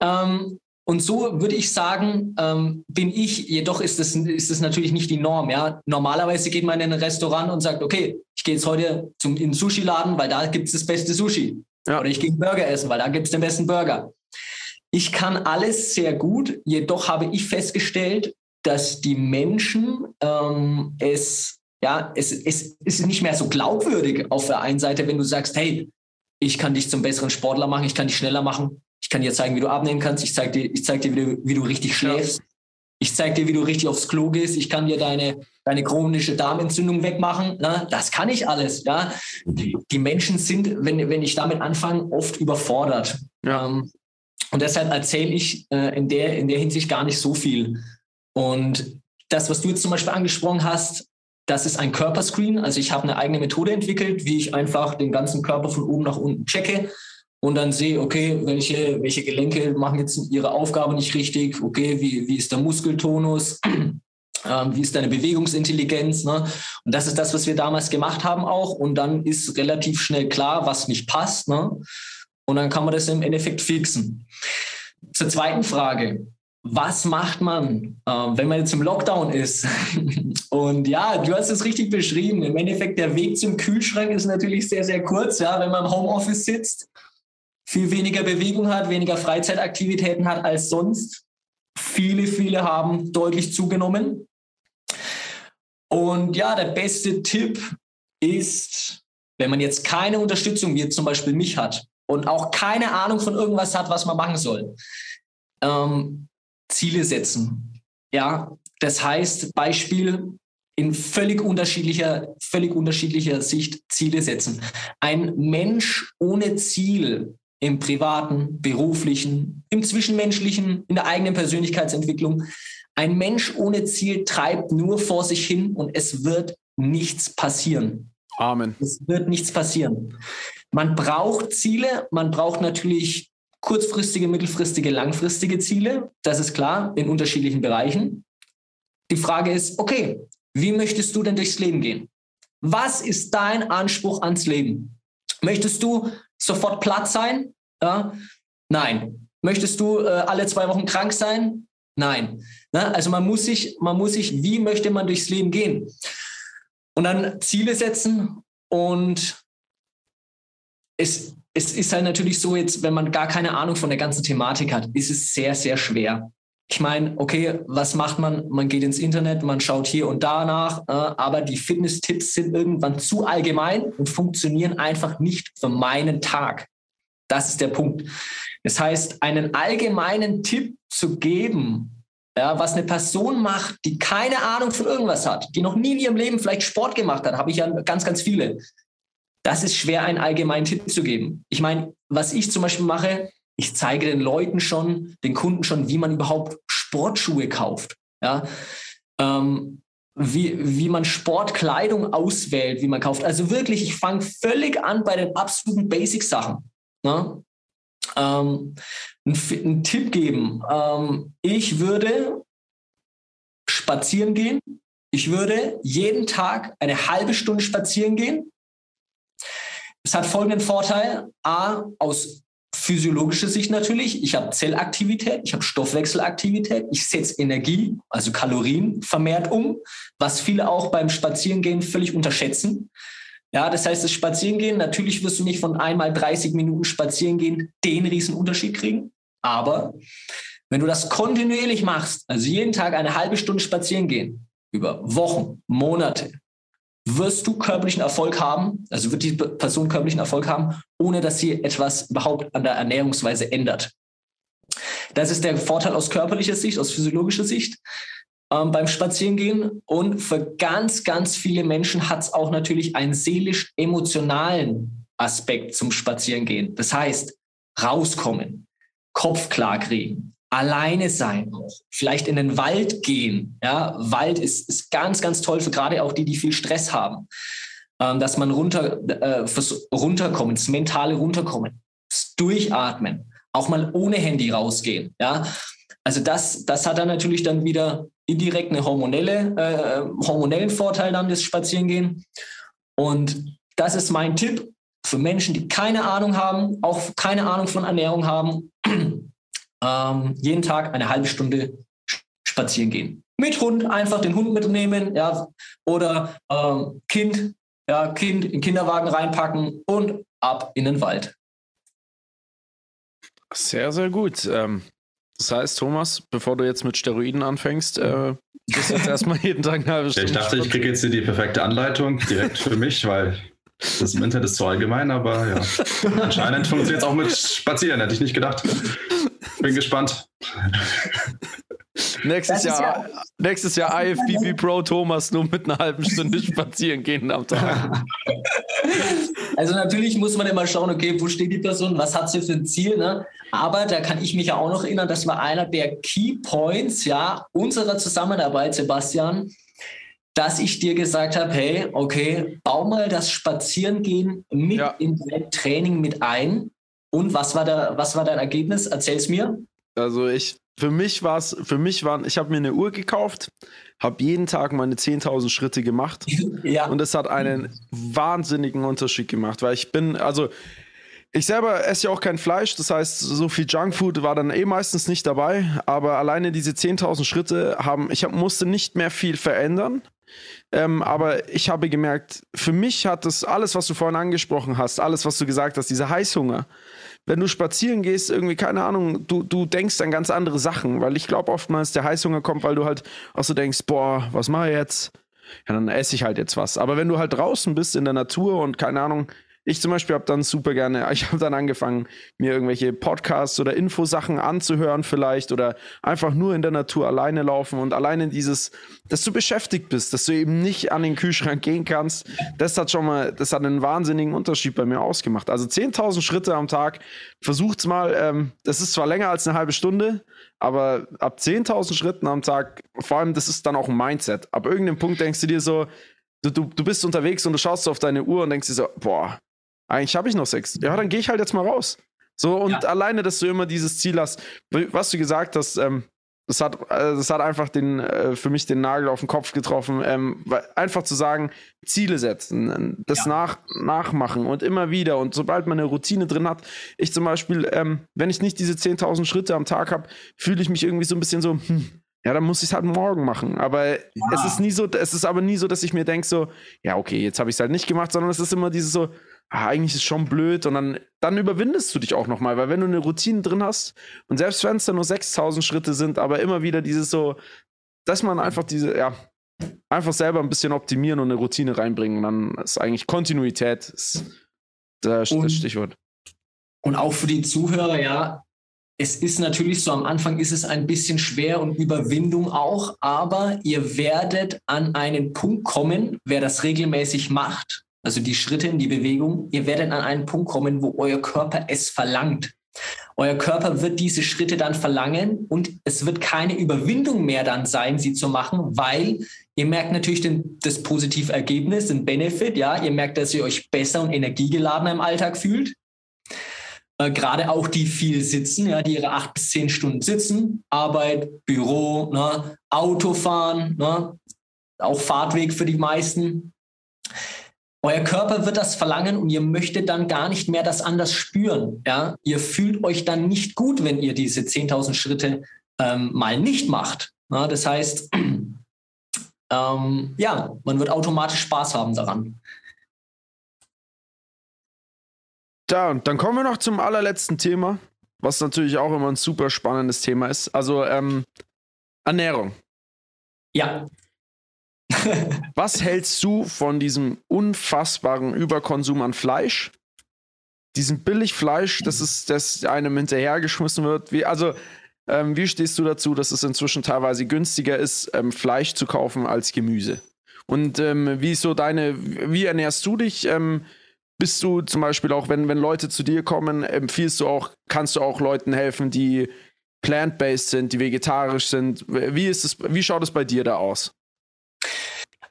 Ähm, und so würde ich sagen, ähm, bin ich, jedoch ist es ist das natürlich nicht die Norm. Ja? Normalerweise geht man in ein Restaurant und sagt, okay, ich gehe jetzt heute zum, in den Sushi-Laden, weil da gibt es das beste Sushi. Ja. Oder ich gehe Burger essen, weil da gibt es den besten Burger. Ich kann alles sehr gut, jedoch habe ich festgestellt, dass die Menschen ähm, es, ja, es, es ist nicht mehr so glaubwürdig auf der einen Seite, wenn du sagst, hey, ich kann dich zum besseren Sportler machen, ich kann dich schneller machen, ich kann dir zeigen, wie du abnehmen kannst, ich zeige dir, ich zeig dir wie, du, wie du richtig schläfst, ich zeige dir, wie du richtig aufs Klo gehst, ich kann dir deine, deine chronische Darmentzündung wegmachen. Na, das kann ich alles. Ja? Die, die Menschen sind, wenn, wenn ich damit anfange, oft überfordert. Ja. Ähm, und deshalb erzähle ich äh, in, der, in der Hinsicht gar nicht so viel. Und das, was du jetzt zum Beispiel angesprochen hast, das ist ein Körperscreen. Also ich habe eine eigene Methode entwickelt, wie ich einfach den ganzen Körper von oben nach unten checke und dann sehe, okay, welche, welche Gelenke machen jetzt ihre Aufgabe nicht richtig, okay, wie, wie ist der Muskeltonus, ähm, wie ist deine Bewegungsintelligenz. Ne? Und das ist das, was wir damals gemacht haben auch. Und dann ist relativ schnell klar, was nicht passt. Ne? Und dann kann man das im Endeffekt fixen. Zur zweiten Frage. Was macht man, äh, wenn man jetzt im Lockdown ist? Und ja, du hast es richtig beschrieben. Im Endeffekt, der Weg zum Kühlschrank ist natürlich sehr, sehr kurz, ja, wenn man im Homeoffice sitzt, viel weniger Bewegung hat, weniger Freizeitaktivitäten hat als sonst. Viele, viele haben deutlich zugenommen. Und ja, der beste Tipp ist, wenn man jetzt keine Unterstützung, wie zum Beispiel mich hat und auch keine Ahnung von irgendwas hat, was man machen soll, ähm, Ziele setzen. Ja, das heißt, Beispiel in völlig unterschiedlicher, völlig unterschiedlicher Sicht Ziele setzen. Ein Mensch ohne Ziel im privaten, beruflichen, im zwischenmenschlichen, in der eigenen Persönlichkeitsentwicklung. Ein Mensch ohne Ziel treibt nur vor sich hin und es wird nichts passieren. Amen. Es wird nichts passieren. Man braucht Ziele, man braucht natürlich kurzfristige, mittelfristige, langfristige Ziele. Das ist klar, in unterschiedlichen Bereichen. Die Frage ist, okay, wie möchtest du denn durchs Leben gehen? Was ist dein Anspruch ans Leben? Möchtest du sofort platt sein? Ja? Nein. Möchtest du äh, alle zwei Wochen krank sein? Nein. Ne? Also man muss sich, man muss sich, wie möchte man durchs Leben gehen? Und dann Ziele setzen und es, es ist halt natürlich so, jetzt, wenn man gar keine Ahnung von der ganzen Thematik hat, ist es sehr, sehr schwer. Ich meine, okay, was macht man? Man geht ins Internet, man schaut hier und da nach, äh, aber die Fitness-Tipps sind irgendwann zu allgemein und funktionieren einfach nicht für meinen Tag. Das ist der Punkt. Das heißt, einen allgemeinen Tipp zu geben, ja, was eine Person macht, die keine Ahnung von irgendwas hat, die noch nie in ihrem Leben vielleicht Sport gemacht hat, habe ich ja ganz, ganz viele. Das ist schwer, einen allgemeinen Tipp zu geben. Ich meine, was ich zum Beispiel mache, ich zeige den Leuten schon, den Kunden schon, wie man überhaupt Sportschuhe kauft. Ja? Ähm, wie, wie man Sportkleidung auswählt, wie man kauft. Also wirklich, ich fange völlig an bei den absoluten Basic-Sachen. Ne? Ähm, einen Tipp geben. Ähm, ich würde spazieren gehen. Ich würde jeden Tag eine halbe Stunde spazieren gehen. Es hat folgenden Vorteil. A, aus physiologischer Sicht natürlich. Ich habe Zellaktivität, ich habe Stoffwechselaktivität, ich setze Energie, also Kalorien vermehrt um, was viele auch beim Spazierengehen völlig unterschätzen. Ja, das heißt, das Spazierengehen, natürlich wirst du nicht von einmal 30 Minuten Spazierengehen den riesen Unterschied kriegen. Aber wenn du das kontinuierlich machst, also jeden Tag eine halbe Stunde spazieren gehen, über Wochen, Monate, wirst du körperlichen Erfolg haben, also wird die Person körperlichen Erfolg haben, ohne dass sie etwas überhaupt an der Ernährungsweise ändert. Das ist der Vorteil aus körperlicher Sicht, aus physiologischer Sicht ähm, beim Spazierengehen. Und für ganz, ganz viele Menschen hat es auch natürlich einen seelisch-emotionalen Aspekt zum Spazierengehen. Das heißt, rauskommen, Kopf klar kriegen, alleine sein auch, vielleicht in den Wald gehen. Ja, Wald ist, ist ganz, ganz toll für gerade auch die, die viel Stress haben, ähm, dass man runter, äh, fürs Runterkommen, das mentale Runterkommen, das Durchatmen, auch mal ohne Handy rausgehen. Ja, also das, das hat dann natürlich dann wieder indirekt eine hormonelle, äh, hormonellen Vorteil dann das Spazierengehen. Und das ist mein Tipp für Menschen, die keine Ahnung haben, auch keine Ahnung von Ernährung haben ähm, jeden Tag eine halbe Stunde spazieren gehen. Mit Hund, einfach den Hund mitnehmen, ja, oder ähm, Kind, ja, Kind in den Kinderwagen reinpacken und ab in den Wald. Sehr, sehr gut. Ähm, das heißt, Thomas, bevor du jetzt mit Steroiden anfängst, äh, bist jetzt erstmal jeden Tag eine halbe Stunde. Ich dachte, ich kriege jetzt hier die perfekte Anleitung direkt für mich, weil das im Internet ist zu allgemein, aber ja. Anscheinend funktioniert es auch mit Spazieren, hätte ich nicht gedacht. Bin gespannt. Nächstes Jahr, ja nächstes Jahr IFBB Pro Thomas nur mit einer halben Stunde spazieren gehen am Tag. Also natürlich muss man immer schauen, okay, wo steht die Person, was hat sie für ein Ziel, ne? Aber da kann ich mich ja auch noch erinnern, das war einer der Key Points, ja, unserer Zusammenarbeit, Sebastian, dass ich dir gesagt habe, hey, okay, bau mal das Spazierengehen mit ja. in dein Training mit ein. Und was war, da, was war dein Ergebnis? Erzähl es mir. Also ich, für mich war es, für mich waren, ich habe mir eine Uhr gekauft, habe jeden Tag meine 10.000 Schritte gemacht. ja. Und es hat einen wahnsinnigen Unterschied gemacht, weil ich bin, also ich selber esse ja auch kein Fleisch, das heißt, so viel Junkfood war dann eh meistens nicht dabei, aber alleine diese 10.000 Schritte haben, ich hab, musste nicht mehr viel verändern. Ähm, aber ich habe gemerkt, für mich hat das alles, was du vorhin angesprochen hast, alles, was du gesagt hast, dieser Heißhunger, wenn du spazieren gehst, irgendwie, keine Ahnung, du, du denkst an ganz andere Sachen, weil ich glaube oftmals, der Heißhunger kommt, weil du halt auch so denkst, boah, was mache ich jetzt? Ja, dann esse ich halt jetzt was. Aber wenn du halt draußen bist in der Natur und keine Ahnung, ich zum Beispiel habe dann super gerne, ich habe dann angefangen, mir irgendwelche Podcasts oder Infosachen anzuhören vielleicht oder einfach nur in der Natur alleine laufen und alleine dieses, dass du beschäftigt bist, dass du eben nicht an den Kühlschrank gehen kannst, das hat schon mal, das hat einen wahnsinnigen Unterschied bei mir ausgemacht. Also 10.000 Schritte am Tag, versucht's mal, ähm, das ist zwar länger als eine halbe Stunde, aber ab 10.000 Schritten am Tag, vor allem, das ist dann auch ein Mindset. Ab irgendeinem Punkt denkst du dir so, du, du, du bist unterwegs und du schaust auf deine Uhr und denkst dir so, boah, eigentlich habe ich noch sechs. Ja, dann gehe ich halt jetzt mal raus. So, und ja. alleine, dass du immer dieses Ziel hast, was du gesagt hast, ähm, das hat, äh, das hat einfach den, äh, für mich den Nagel auf den Kopf getroffen. Ähm, einfach zu sagen, Ziele setzen, das ja. nach, nachmachen und immer wieder. Und sobald man eine Routine drin hat, ich zum Beispiel, ähm, wenn ich nicht diese 10.000 Schritte am Tag habe, fühle ich mich irgendwie so ein bisschen so, hm, ja, dann muss ich es halt morgen machen. Aber ja. es ist nie so, es ist aber nie so, dass ich mir denke, so, ja, okay, jetzt habe ich es halt nicht gemacht, sondern es ist immer dieses so, ah, eigentlich ist es schon blöd und dann, dann überwindest du dich auch nochmal, weil wenn du eine Routine drin hast und selbst wenn es dann nur 6000 Schritte sind, aber immer wieder dieses so, dass man einfach diese, ja, einfach selber ein bisschen optimieren und eine Routine reinbringen, dann ist eigentlich Kontinuität ist das, das Stichwort. Und auch für die Zuhörer, ja, es ist natürlich so, am Anfang ist es ein bisschen schwer und Überwindung auch, aber ihr werdet an einen Punkt kommen, wer das regelmäßig macht, also die Schritte in die Bewegung, ihr werdet an einen Punkt kommen, wo euer Körper es verlangt. Euer Körper wird diese Schritte dann verlangen und es wird keine Überwindung mehr dann sein, sie zu machen, weil ihr merkt natürlich den, das positive Ergebnis, den Benefit, ja, ihr merkt, dass ihr euch besser und energiegeladener im Alltag fühlt. Äh, Gerade auch die viel sitzen, ja, die ihre acht bis zehn Stunden sitzen, Arbeit, Büro, ne, Autofahren, ne, auch Fahrtweg für die meisten. Euer Körper wird das verlangen und ihr möchtet dann gar nicht mehr das anders spüren. Ja? Ihr fühlt euch dann nicht gut, wenn ihr diese 10.000 Schritte ähm, mal nicht macht. Ja, das heißt, ähm, ja, man wird automatisch Spaß haben daran. Ja, und dann kommen wir noch zum allerletzten Thema, was natürlich auch immer ein super spannendes Thema ist. Also ähm, Ernährung. Ja. Was hältst du von diesem unfassbaren Überkonsum an Fleisch? Diesem Billigfleisch, das ist, das einem hinterhergeschmissen wird. Wie, also, ähm, wie stehst du dazu, dass es inzwischen teilweise günstiger ist, ähm, Fleisch zu kaufen als Gemüse? Und ähm, wie so deine, wie ernährst du dich? Ähm, bist du zum Beispiel auch, wenn, wenn Leute zu dir kommen, empfiehlst du auch, kannst du auch Leuten helfen, die plant-based sind, die vegetarisch sind? Wie ist es, wie schaut es bei dir da aus?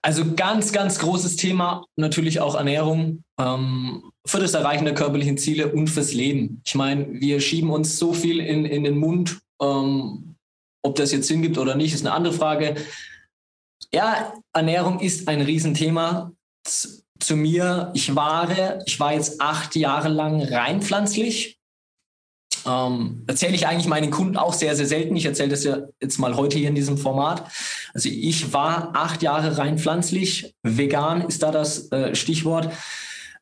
Also ganz, ganz großes Thema, natürlich auch Ernährung ähm, für das Erreichen der körperlichen Ziele und fürs Leben. Ich meine, wir schieben uns so viel in, in den Mund, ähm, ob das jetzt Sinn gibt oder nicht, ist eine andere Frage. Ja, Ernährung ist ein Riesenthema. Z zu mir, ich war, ich war jetzt acht Jahre lang rein pflanzlich ähm, erzähle ich eigentlich meinen Kunden auch sehr, sehr selten. Ich erzähle das ja jetzt mal heute hier in diesem Format. Also ich war acht Jahre rein pflanzlich. Vegan ist da das äh, Stichwort.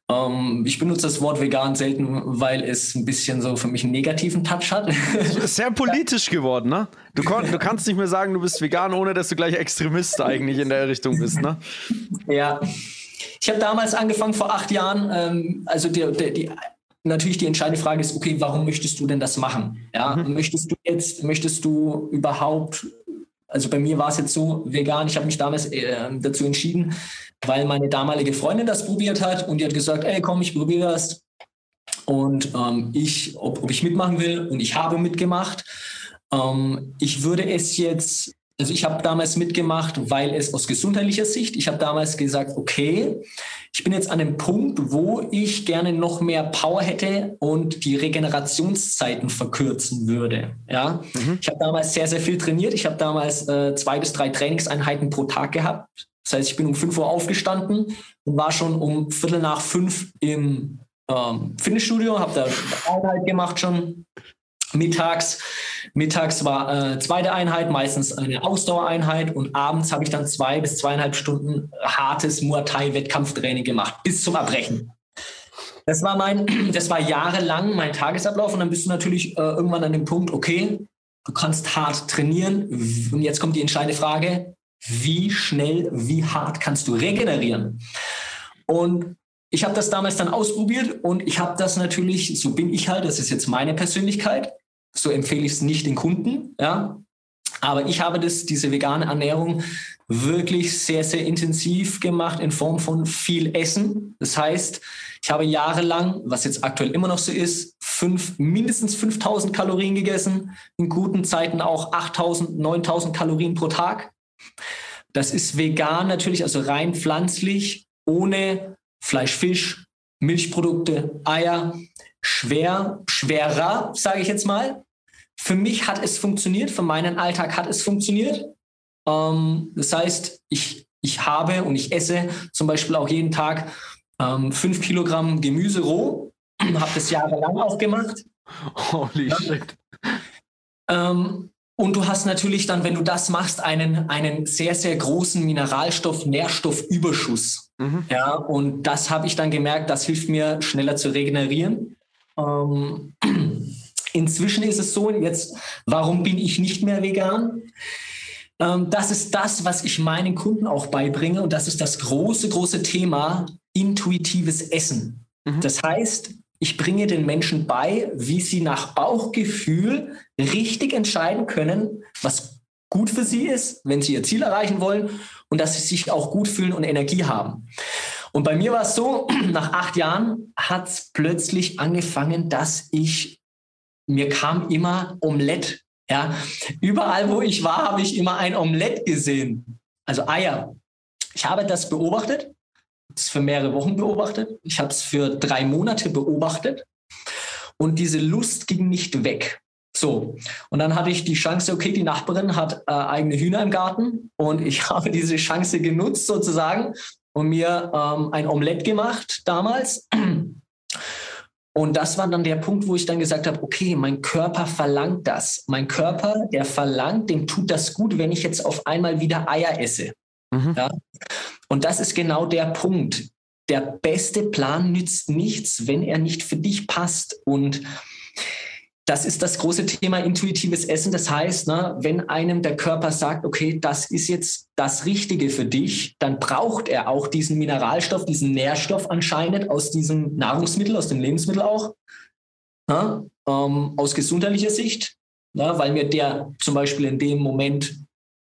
Ähm, ich benutze das Wort vegan selten, weil es ein bisschen so für mich einen negativen Touch hat. Sehr politisch geworden, ne? Du, du kannst nicht mehr sagen, du bist vegan, ohne dass du gleich Extremist eigentlich in der Richtung bist, ne? Ja. Ich habe damals angefangen vor acht Jahren, ähm, also die, die, die natürlich die entscheidende Frage ist, okay, warum möchtest du denn das machen? Ja, mhm. möchtest du jetzt, möchtest du überhaupt, also bei mir war es jetzt so vegan, ich habe mich damals äh, dazu entschieden, weil meine damalige Freundin das probiert hat und die hat gesagt, ey, komm, ich probiere das. Und ähm, ich, ob, ob ich mitmachen will und ich habe mitgemacht. Ähm, ich würde es jetzt also ich habe damals mitgemacht, weil es aus gesundheitlicher Sicht, ich habe damals gesagt, okay, ich bin jetzt an einem Punkt, wo ich gerne noch mehr Power hätte und die Regenerationszeiten verkürzen würde. Ja, mhm. ich habe damals sehr, sehr viel trainiert. Ich habe damals äh, zwei bis drei Trainingseinheiten pro Tag gehabt. Das heißt, ich bin um 5 Uhr aufgestanden und war schon um Viertel nach fünf im ähm, Fitnessstudio, habe da Arbeit gemacht schon mittags Mittags war äh, zweite Einheit, meistens eine Ausdauereinheit und abends habe ich dann zwei bis zweieinhalb Stunden hartes Muay Thai Wettkampftraining gemacht, bis zum Erbrechen. Das war mein, das war jahrelang mein Tagesablauf und dann bist du natürlich äh, irgendwann an dem Punkt, okay, du kannst hart trainieren und jetzt kommt die entscheidende Frage, wie schnell, wie hart kannst du regenerieren? Und ich habe das damals dann ausprobiert und ich habe das natürlich, so bin ich halt, das ist jetzt meine Persönlichkeit, so empfehle ich es nicht den Kunden, ja. Aber ich habe das, diese vegane Ernährung wirklich sehr, sehr intensiv gemacht in Form von viel Essen. Das heißt, ich habe jahrelang, was jetzt aktuell immer noch so ist, fünf, mindestens 5000 Kalorien gegessen, in guten Zeiten auch 8000, 9000 Kalorien pro Tag. Das ist vegan natürlich, also rein pflanzlich, ohne Fleisch, Fisch, Milchprodukte, Eier. Schwer, schwerer, sage ich jetzt mal. Für mich hat es funktioniert, für meinen Alltag hat es funktioniert. Ähm, das heißt, ich, ich habe und ich esse zum Beispiel auch jeden Tag ähm, fünf Kilogramm Gemüse roh, habe das jahrelang auch gemacht. Holy shit. Ähm, und du hast natürlich dann, wenn du das machst, einen, einen sehr, sehr großen Mineralstoff, Nährstoffüberschuss. Mhm. Ja, und das habe ich dann gemerkt, das hilft mir schneller zu regenerieren. Ähm, inzwischen ist es so, jetzt, warum bin ich nicht mehr vegan? Ähm, das ist das, was ich meinen Kunden auch beibringe und das ist das große, große Thema intuitives Essen. Mhm. Das heißt, ich bringe den Menschen bei, wie sie nach Bauchgefühl richtig entscheiden können, was gut für sie ist, wenn sie ihr Ziel erreichen wollen und dass sie sich auch gut fühlen und Energie haben. Und bei mir war es so, nach acht Jahren hat es plötzlich angefangen, dass ich, mir kam immer Omelette. Ja, überall, wo ich war, habe ich immer ein Omelette gesehen. Also Eier. Ich habe das beobachtet es für mehrere Wochen beobachtet. Ich habe es für drei Monate beobachtet. Und diese Lust ging nicht weg. So, und dann hatte ich die Chance, okay, die Nachbarin hat äh, eigene Hühner im Garten und ich habe diese Chance genutzt sozusagen und mir ähm, ein Omelett gemacht damals. Und das war dann der Punkt, wo ich dann gesagt habe, okay, mein Körper verlangt das. Mein Körper, der verlangt, dem tut das gut, wenn ich jetzt auf einmal wieder Eier esse. Mhm. Ja? Und das ist genau der Punkt. Der beste Plan nützt nichts, wenn er nicht für dich passt. Und das ist das große Thema intuitives Essen. Das heißt, ne, wenn einem der Körper sagt, okay, das ist jetzt das Richtige für dich, dann braucht er auch diesen Mineralstoff, diesen Nährstoff anscheinend aus diesem Nahrungsmittel, aus dem Lebensmittel auch, ne, ähm, aus gesundheitlicher Sicht, ne, weil mir der zum Beispiel in dem Moment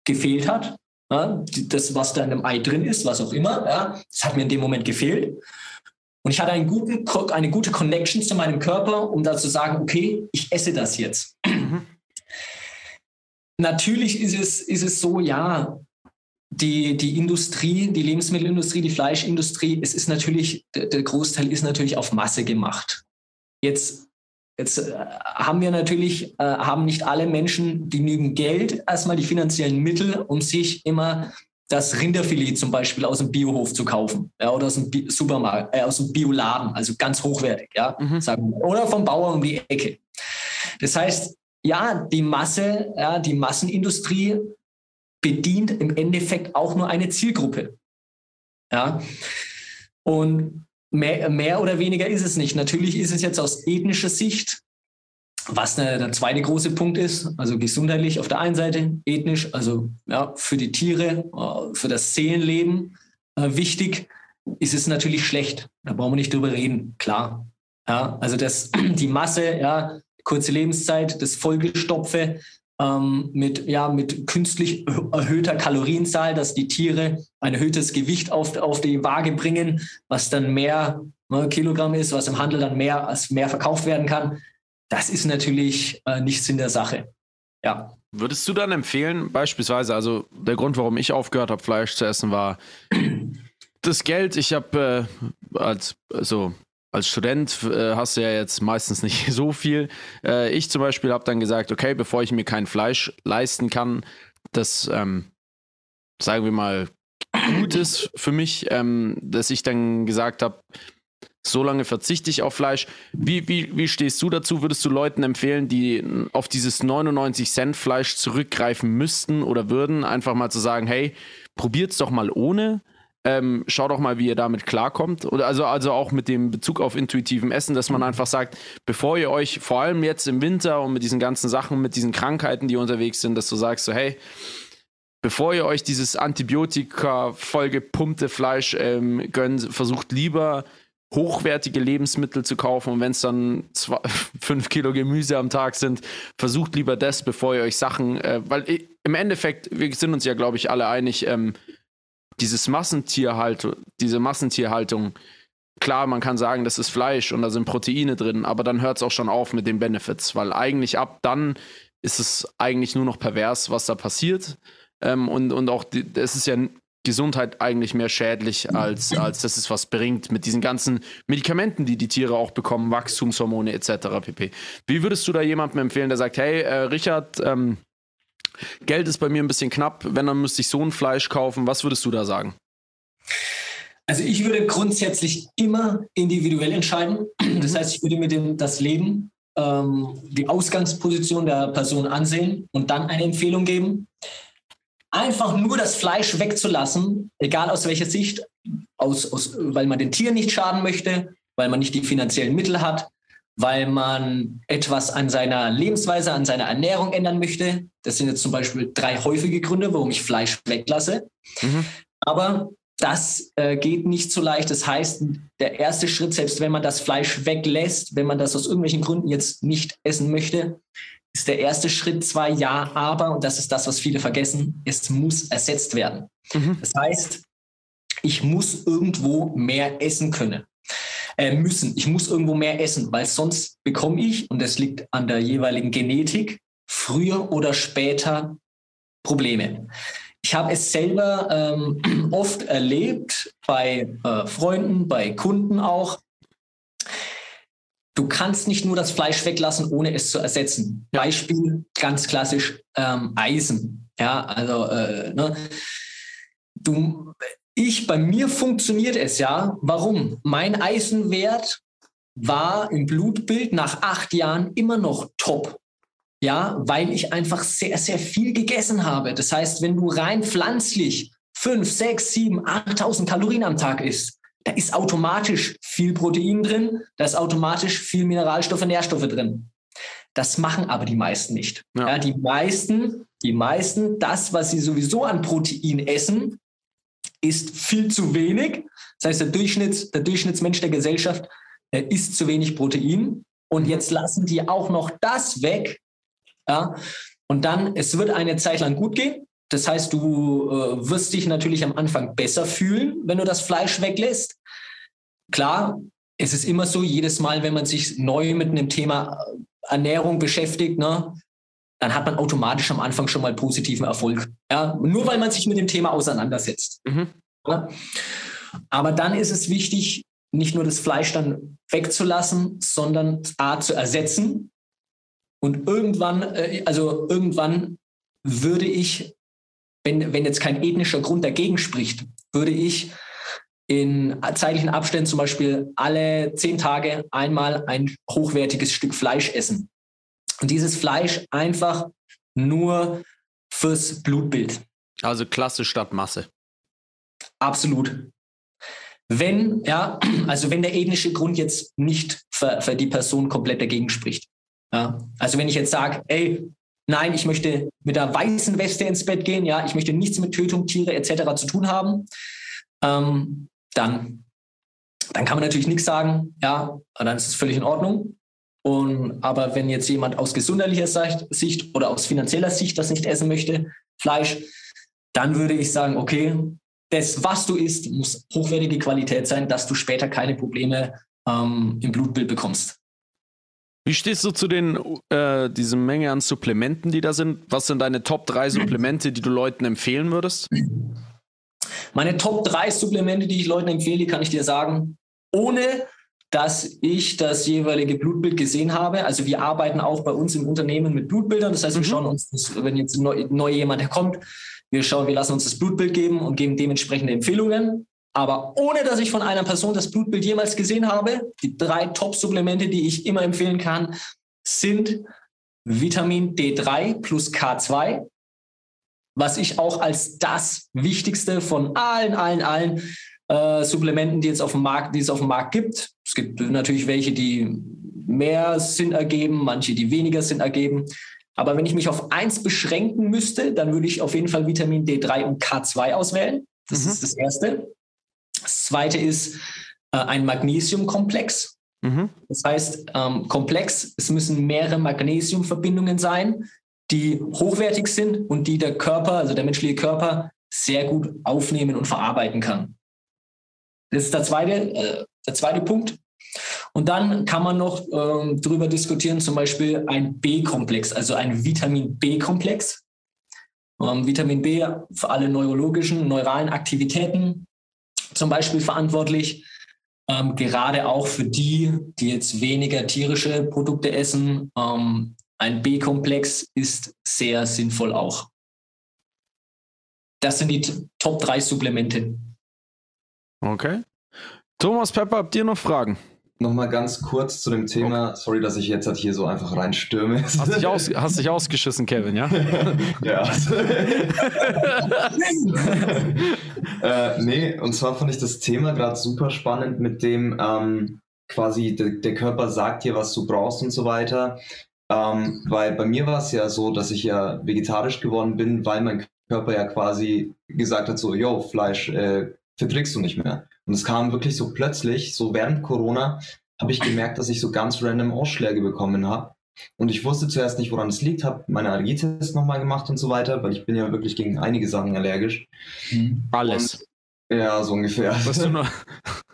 gefehlt hat. Ja, das, was da in einem Ei drin ist, was auch immer, ja, das hat mir in dem Moment gefehlt. Und ich hatte einen guten, eine gute Connection zu meinem Körper, um da zu sagen, okay, ich esse das jetzt. Mhm. Natürlich ist es, ist es so, ja, die, die Industrie, die Lebensmittelindustrie, die Fleischindustrie, es ist natürlich, der, der Großteil ist natürlich auf Masse gemacht. Jetzt Jetzt äh, haben wir natürlich, äh, haben nicht alle Menschen genügend Geld, erstmal die finanziellen Mittel, um sich immer das Rinderfilet zum Beispiel aus dem Biohof zu kaufen ja, oder aus dem Bi Supermarkt, äh, aus dem Bioladen, also ganz hochwertig, ja, mhm. sagen wir. oder vom Bauern um die Ecke. Das heißt, ja, die Masse, ja, die Massenindustrie bedient im Endeffekt auch nur eine Zielgruppe. Ja. Und Mehr, mehr oder weniger ist es nicht. Natürlich ist es jetzt aus ethnischer Sicht, was der, der zweite große Punkt ist, also gesundheitlich auf der einen Seite, ethnisch, also ja, für die Tiere, äh, für das Seelenleben äh, wichtig, ist es natürlich schlecht. Da brauchen wir nicht drüber reden, klar. Ja, also das, die Masse, ja, kurze Lebenszeit, das Vollgestopfe, ähm, mit, ja, mit künstlich erhöhter Kalorienzahl, dass die Tiere ein erhöhtes Gewicht auf, auf die Waage bringen, was dann mehr ne, Kilogramm ist, was im Handel dann mehr als mehr verkauft werden kann. Das ist natürlich äh, nichts in der Sache. Ja. Würdest du dann empfehlen, beispielsweise, also der Grund, warum ich aufgehört habe, Fleisch zu essen, war das Geld. Ich habe äh, als also als Student äh, hast du ja jetzt meistens nicht so viel. Äh, ich zum Beispiel habe dann gesagt, okay, bevor ich mir kein Fleisch leisten kann, das, ähm, sagen wir mal, gut ist für mich, ähm, dass ich dann gesagt habe, so lange verzichte ich auf Fleisch. Wie, wie, wie stehst du dazu? Würdest du Leuten empfehlen, die auf dieses 99 Cent Fleisch zurückgreifen müssten oder würden, einfach mal zu sagen, hey, probiert's doch mal ohne? Ähm, schaut doch mal, wie ihr damit klarkommt. Oder also, also auch mit dem Bezug auf intuitivem Essen, dass man mhm. einfach sagt, bevor ihr euch, vor allem jetzt im Winter und mit diesen ganzen Sachen, mit diesen Krankheiten, die unterwegs sind, dass du sagst, so, hey, bevor ihr euch dieses Antibiotika vollgepumpte Fleisch ähm, gönnt, versucht lieber hochwertige Lebensmittel zu kaufen und wenn es dann zwei, fünf Kilo Gemüse am Tag sind, versucht lieber das, bevor ihr euch Sachen, äh, weil äh, im Endeffekt, wir sind uns ja, glaube ich, alle einig, ähm, dieses Massentierhaltung, diese Massentierhaltung, klar, man kann sagen, das ist Fleisch und da sind Proteine drin, aber dann hört es auch schon auf mit den Benefits, weil eigentlich ab dann ist es eigentlich nur noch pervers, was da passiert. Ähm, und, und auch, es ist ja Gesundheit eigentlich mehr schädlich, als, als dass es was bringt mit diesen ganzen Medikamenten, die die Tiere auch bekommen, Wachstumshormone etc. pp. Wie würdest du da jemandem empfehlen, der sagt, hey, äh, Richard, ähm, Geld ist bei mir ein bisschen knapp, wenn, dann müsste ich so ein Fleisch kaufen. Was würdest du da sagen? Also ich würde grundsätzlich immer individuell entscheiden. Das mhm. heißt, ich würde mir dem, das Leben, ähm, die Ausgangsposition der Person ansehen und dann eine Empfehlung geben. Einfach nur das Fleisch wegzulassen, egal aus welcher Sicht, aus, aus, weil man den Tieren nicht schaden möchte, weil man nicht die finanziellen Mittel hat, weil man etwas an seiner Lebensweise, an seiner Ernährung ändern möchte. Das sind jetzt zum Beispiel drei häufige Gründe, warum ich Fleisch weglasse. Mhm. Aber das äh, geht nicht so leicht. Das heißt, der erste Schritt, selbst wenn man das Fleisch weglässt, wenn man das aus irgendwelchen Gründen jetzt nicht essen möchte, ist der erste Schritt zwar ja, aber, und das ist das, was viele vergessen, es muss ersetzt werden. Mhm. Das heißt, ich muss irgendwo mehr essen können äh, müssen. Ich muss irgendwo mehr essen, weil sonst bekomme ich, und das liegt an der jeweiligen Genetik, früher oder später Probleme. Ich habe es selber ähm, oft erlebt bei äh, Freunden, bei Kunden auch. Du kannst nicht nur das Fleisch weglassen, ohne es zu ersetzen. Ja. Beispiel ganz klassisch ähm, Eisen. Ja, also äh, ne? du, ich, bei mir funktioniert es ja. Warum? Mein Eisenwert war im Blutbild nach acht Jahren immer noch top. Ja, weil ich einfach sehr, sehr viel gegessen habe. Das heißt, wenn du rein pflanzlich fünf, sechs, sieben, 8.000 Kalorien am Tag isst, da ist automatisch viel Protein drin, da ist automatisch viel Mineralstoffe, Nährstoffe drin. Das machen aber die meisten nicht. Ja. ja. die meisten, die meisten, das, was sie sowieso an Protein essen, ist viel zu wenig. Das heißt, der, Durchschnitts, der Durchschnittsmensch der Gesellschaft äh, isst zu wenig Protein. Und jetzt lassen die auch noch das weg. Ja? Und dann, es wird eine Zeit lang gut gehen. Das heißt, du äh, wirst dich natürlich am Anfang besser fühlen, wenn du das Fleisch weglässt. Klar, es ist immer so, jedes Mal, wenn man sich neu mit einem Thema äh, Ernährung beschäftigt, ne, dann hat man automatisch am Anfang schon mal positiven Erfolg. Ja? Nur weil man sich mit dem Thema auseinandersetzt. Mhm. Ja? Aber dann ist es wichtig, nicht nur das Fleisch dann wegzulassen, sondern A zu ersetzen. Und irgendwann, äh, also irgendwann würde ich, wenn, wenn jetzt kein ethnischer Grund dagegen spricht, würde ich in zeitlichen Abständen zum Beispiel alle zehn Tage einmal ein hochwertiges Stück Fleisch essen. Und dieses Fleisch einfach nur fürs Blutbild. Also Klasse statt Masse. Absolut. Wenn, ja, also wenn der ethnische Grund jetzt nicht für, für die Person komplett dagegen spricht. Ja, also wenn ich jetzt sage, ey, nein, ich möchte mit der weißen Weste ins Bett gehen, ja, ich möchte nichts mit Tötung, Tiere etc. zu tun haben, ähm, dann, dann kann man natürlich nichts sagen, ja, dann ist es völlig in Ordnung. Und, aber wenn jetzt jemand aus gesundheitlicher Sicht oder aus finanzieller Sicht das nicht essen möchte, Fleisch, dann würde ich sagen, okay, das, was du isst, muss hochwertige Qualität sein, dass du später keine Probleme ähm, im Blutbild bekommst. Wie stehst du zu den, äh, diese Menge an Supplementen, die da sind? Was sind deine Top 3 Supplemente, die du Leuten empfehlen würdest? Meine Top 3 Supplemente, die ich Leuten empfehle, kann ich dir sagen, ohne dass ich das jeweilige Blutbild gesehen habe. Also wir arbeiten auch bei uns im Unternehmen mit Blutbildern. Das heißt, wir mhm. schauen uns, das, wenn jetzt neu, neu jemand herkommt, wir schauen, wir lassen uns das Blutbild geben und geben dementsprechende Empfehlungen. Aber ohne dass ich von einer Person das Blutbild jemals gesehen habe, die drei Top-Supplemente, die ich immer empfehlen kann, sind Vitamin D3 plus K2, was ich auch als das Wichtigste von allen, allen, allen äh, Supplementen, die, jetzt auf dem Markt, die es auf dem Markt gibt. Es gibt natürlich welche, die mehr Sinn ergeben, manche, die weniger Sinn ergeben. Aber wenn ich mich auf eins beschränken müsste, dann würde ich auf jeden Fall Vitamin D3 und K2 auswählen. Das mhm. ist das Erste. Das Zweite ist äh, ein Magnesiumkomplex. Mhm. Das heißt, ähm, komplex, es müssen mehrere Magnesiumverbindungen sein, die hochwertig sind und die der Körper, also der menschliche Körper, sehr gut aufnehmen und verarbeiten kann. Das ist der zweite, äh, der zweite Punkt. Und dann kann man noch ähm, darüber diskutieren, zum Beispiel ein B-Komplex, also ein Vitamin B-Komplex. Ähm, Vitamin B für alle neurologischen, neuralen Aktivitäten zum Beispiel verantwortlich. Ähm, gerade auch für die, die jetzt weniger tierische Produkte essen. Ähm, ein B-Komplex ist sehr sinnvoll auch. Das sind die Top 3 Supplemente. Okay. Thomas Pepper, habt ihr noch Fragen? Nochmal ganz kurz zu dem Thema. Okay. Sorry, dass ich jetzt halt hier so einfach reinstürme. Hast dich, aus, hast dich ausgeschissen, Kevin, ja? ja. äh, nee, und zwar fand ich das Thema gerade super spannend mit dem ähm, quasi de, der Körper sagt dir, was du brauchst und so weiter. Ähm, weil bei mir war es ja so, dass ich ja vegetarisch geworden bin, weil mein Körper ja quasi gesagt hat, so, yo, Fleisch äh, verträgst du nicht mehr. Und es kam wirklich so plötzlich, so während Corona, habe ich gemerkt, dass ich so ganz random Ausschläge bekommen habe. Und ich wusste zuerst nicht, woran es liegt, habe meine Allergietest nochmal gemacht und so weiter, weil ich bin ja wirklich gegen einige Sachen allergisch. Mhm. Alles. Und, ja, so ungefähr.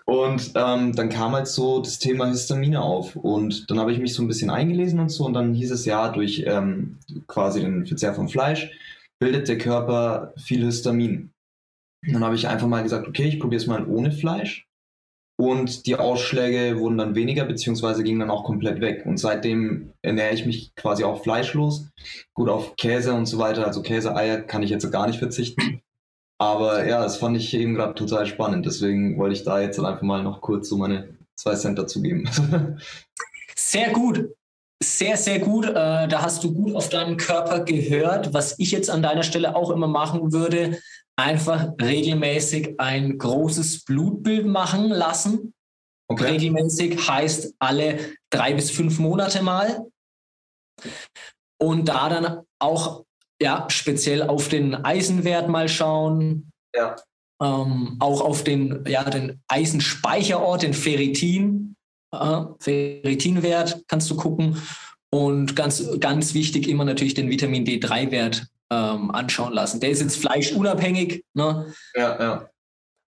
Und ähm, dann kam halt so das Thema Histamine auf. Und dann habe ich mich so ein bisschen eingelesen und so. Und dann hieß es ja, durch ähm, quasi den Verzehr von Fleisch bildet der Körper viel Histamin. Dann habe ich einfach mal gesagt, okay, ich probiere es mal ohne Fleisch. Und die Ausschläge wurden dann weniger, beziehungsweise gingen dann auch komplett weg. Und seitdem ernähre ich mich quasi auch fleischlos. Gut, auf Käse und so weiter, also Käse, Eier kann ich jetzt gar nicht verzichten. Aber ja, das fand ich eben gerade total spannend. Deswegen wollte ich da jetzt einfach mal noch kurz so meine zwei Cent dazugeben. Sehr gut. Sehr, sehr gut. Äh, da hast du gut auf deinen Körper gehört. Was ich jetzt an deiner Stelle auch immer machen würde, einfach regelmäßig ein großes Blutbild machen lassen. Okay. Regelmäßig heißt alle drei bis fünf Monate mal. Und da dann auch ja, speziell auf den Eisenwert mal schauen. Ja. Ähm, auch auf den, ja, den Eisenspeicherort, den Ferritin. Äh, Ferritinwert kannst du gucken. Und ganz, ganz wichtig immer natürlich den Vitamin D3-Wert ähm, anschauen lassen. Der ist jetzt fleischunabhängig. Ne? Ja, ja.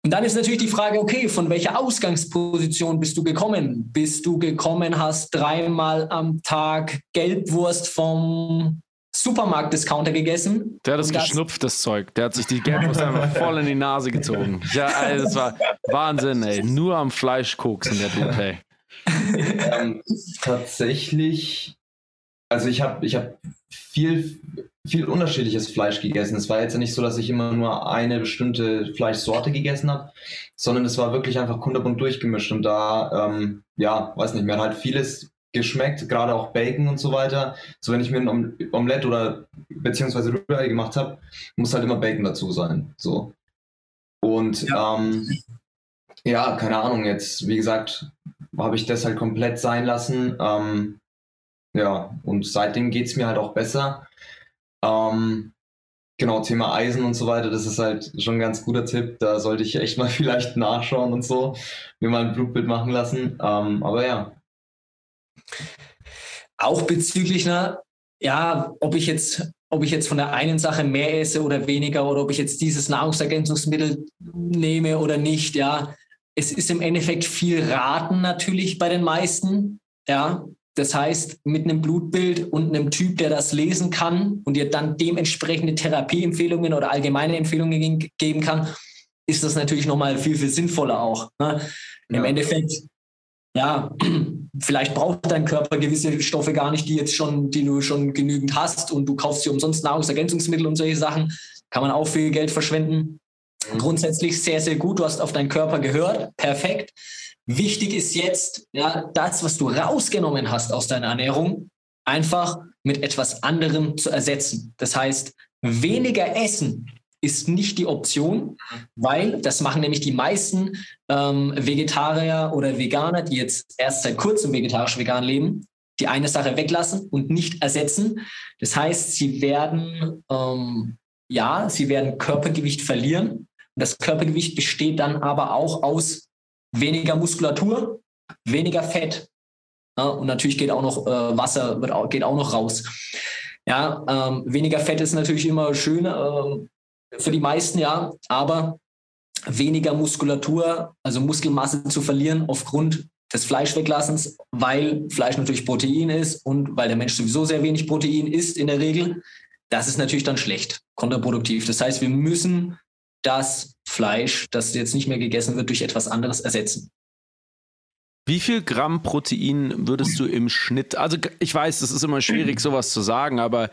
Und dann ist natürlich die Frage, okay, von welcher Ausgangsposition bist du gekommen? Bist du gekommen, hast dreimal am Tag Gelbwurst vom Supermarkt-Discounter gegessen? Der hat das geschnupft, das Zeug. Der hat sich die Gelbwurst einfach voll in die Nase gezogen. Ja, ey, das war Wahnsinn, ey. Nur am Fleisch koksen, der Dude, ey. Ähm, tatsächlich, also ich habe ich hab viel viel unterschiedliches Fleisch gegessen. Es war jetzt ja nicht so, dass ich immer nur eine bestimmte Fleischsorte gegessen habe, sondern es war wirklich einfach kunterbunt durchgemischt. Und da, ähm, ja, weiß nicht, mir hat halt vieles geschmeckt, gerade auch Bacon und so weiter. So wenn ich mir ein Omelette oder beziehungsweise Rührei gemacht habe, muss halt immer Bacon dazu sein. So. Und ja. Ähm, ja, keine Ahnung, jetzt, wie gesagt, habe ich das halt komplett sein lassen. Ähm, ja, und seitdem geht es mir halt auch besser. Ähm, genau, Thema Eisen und so weiter, das ist halt schon ein ganz guter Tipp. Da sollte ich echt mal vielleicht nachschauen und so, mir mal ein Blutbild machen lassen. Ähm, aber ja. Auch bezüglich einer, ja, ob ich jetzt ob ich jetzt von der einen Sache mehr esse oder weniger oder ob ich jetzt dieses Nahrungsergänzungsmittel nehme oder nicht, ja. Es ist im Endeffekt viel Raten natürlich bei den meisten, ja. Das heißt, mit einem Blutbild und einem Typ, der das lesen kann und dir dann dementsprechende Therapieempfehlungen oder allgemeine Empfehlungen geben kann, ist das natürlich nochmal viel, viel sinnvoller auch. Ne? Ja. Im Endeffekt, ja, vielleicht braucht dein Körper gewisse Stoffe gar nicht, die jetzt schon, die du schon genügend hast und du kaufst dir umsonst Nahrungsergänzungsmittel und solche Sachen. Kann man auch viel Geld verschwenden. Mhm. Grundsätzlich sehr, sehr gut. Du hast auf deinen Körper gehört. Perfekt. Wichtig ist jetzt, ja, das, was du rausgenommen hast aus deiner Ernährung, einfach mit etwas anderem zu ersetzen. Das heißt, weniger essen ist nicht die Option, weil das machen nämlich die meisten ähm, Vegetarier oder Veganer, die jetzt erst seit kurzem vegetarisch-vegan leben, die eine Sache weglassen und nicht ersetzen. Das heißt, sie werden, ähm, ja, sie werden Körpergewicht verlieren. Das Körpergewicht besteht dann aber auch aus weniger Muskulatur, weniger Fett. Ja, und natürlich geht auch noch äh, Wasser, wird auch, geht auch noch raus. Ja, ähm, weniger Fett ist natürlich immer schön äh, für die meisten, ja, aber weniger Muskulatur, also Muskelmasse zu verlieren aufgrund des Fleischweglassens, weil Fleisch natürlich Protein ist und weil der Mensch sowieso sehr wenig Protein isst in der Regel, das ist natürlich dann schlecht, kontraproduktiv. Das heißt, wir müssen das Fleisch, das jetzt nicht mehr gegessen wird, durch etwas anderes ersetzen. Wie viel Gramm Protein würdest du im Schnitt, also ich weiß, es ist immer schwierig, sowas zu sagen, aber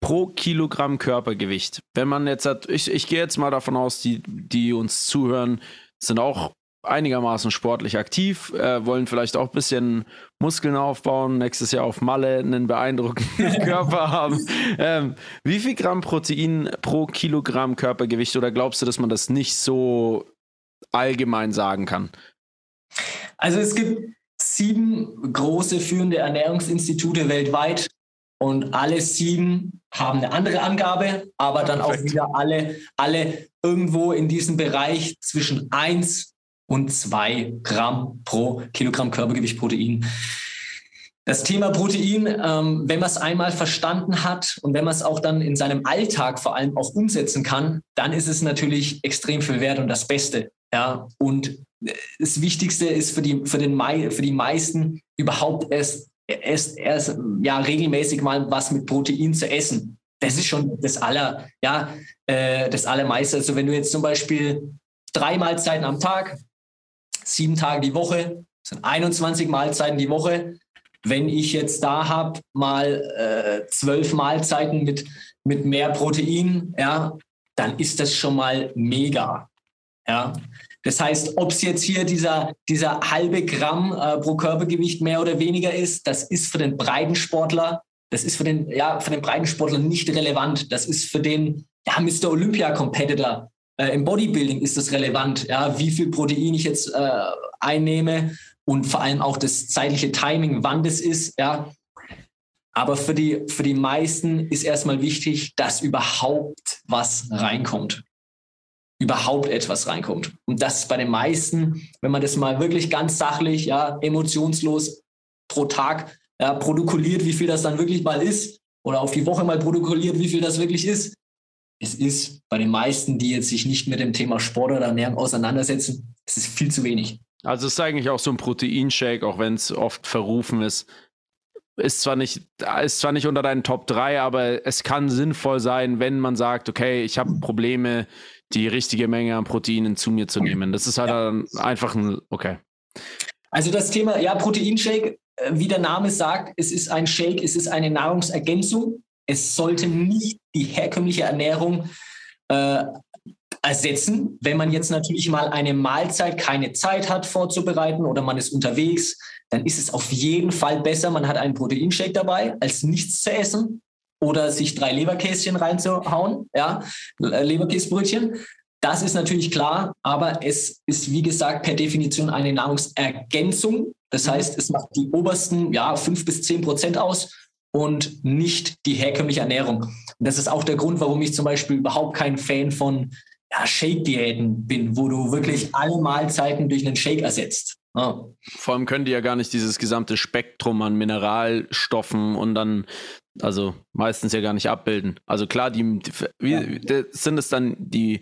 pro Kilogramm Körpergewicht, wenn man jetzt hat, ich, ich gehe jetzt mal davon aus, die, die uns zuhören, sind auch einigermaßen sportlich aktiv, äh, wollen vielleicht auch ein bisschen Muskeln aufbauen, nächstes Jahr auf Malle einen beeindruckenden Körper haben. Ähm, wie viel Gramm Protein pro Kilogramm Körpergewicht oder glaubst du, dass man das nicht so allgemein sagen kann? Also es gibt sieben große führende Ernährungsinstitute weltweit und alle sieben haben eine andere Angabe, aber dann Perfekt. auch wieder alle, alle irgendwo in diesem Bereich zwischen 1 und 2 Gramm pro Kilogramm Körpergewicht Protein. Das Thema Protein, ähm, wenn man es einmal verstanden hat und wenn man es auch dann in seinem Alltag vor allem auch umsetzen kann, dann ist es natürlich extrem viel wert und das Beste. Ja, und das Wichtigste ist für die, für den, für die meisten überhaupt erst, erst, erst ja, regelmäßig mal was mit Protein zu essen. Das ist schon das aller, ja, äh, das allermeiste. Also wenn du jetzt zum Beispiel drei Mahlzeiten am Tag, sieben Tage die Woche, sind 21 Mahlzeiten die Woche. Wenn ich jetzt da habe, mal äh, zwölf Mahlzeiten mit, mit mehr Protein, ja, dann ist das schon mal mega. Ja, das heißt, ob es jetzt hier dieser, dieser halbe Gramm äh, pro Körpergewicht mehr oder weniger ist, das ist für den Breitensportler, das ist für den, ja, für den Breitensportler nicht relevant. Das ist für den ja, Mr. Olympia-Competitor äh, im Bodybuilding ist das relevant, ja, wie viel Protein ich jetzt äh, einnehme und vor allem auch das zeitliche Timing, wann das ist, ja. Aber für die, für die meisten ist erstmal wichtig, dass überhaupt was reinkommt überhaupt etwas reinkommt. Und das ist bei den meisten, wenn man das mal wirklich ganz sachlich, ja, emotionslos pro Tag ja, protokolliert, wie viel das dann wirklich mal ist, oder auf die Woche mal protokolliert, wie viel das wirklich ist. Es ist bei den meisten, die jetzt sich nicht mit dem Thema Sport oder Ernährung auseinandersetzen, es ist viel zu wenig. Also es ist eigentlich auch so ein Proteinshake, auch wenn es oft verrufen ist. Ist zwar nicht, ist zwar nicht unter deinen Top 3, aber es kann sinnvoll sein, wenn man sagt, okay, ich habe Probleme, die richtige Menge an Proteinen zu mir zu nehmen. Das ist halt ja. dann einfach ein, okay. Also das Thema, ja, Proteinshake, äh, wie der Name sagt, es ist ein Shake, es ist eine Nahrungsergänzung. Es sollte nicht die herkömmliche Ernährung äh, ersetzen. Wenn man jetzt natürlich mal eine Mahlzeit keine Zeit hat vorzubereiten oder man ist unterwegs, dann ist es auf jeden Fall besser, man hat einen Proteinshake dabei, als nichts zu essen oder sich drei Leberkäschen reinzuhauen, ja, äh, Leberkäsbrötchen. Das ist natürlich klar, aber es ist, wie gesagt, per Definition eine Nahrungsergänzung. Das mhm. heißt, es macht die obersten ja, fünf bis zehn Prozent aus und nicht die herkömmliche Ernährung. Und das ist auch der Grund, warum ich zum Beispiel überhaupt kein Fan von ja, Shake-Diäten bin, wo du wirklich alle Mahlzeiten durch einen Shake ersetzt. Ah. Vor allem können die ja gar nicht dieses gesamte Spektrum an Mineralstoffen und dann, also meistens ja gar nicht abbilden. Also klar, die, wie, ja. sind es dann die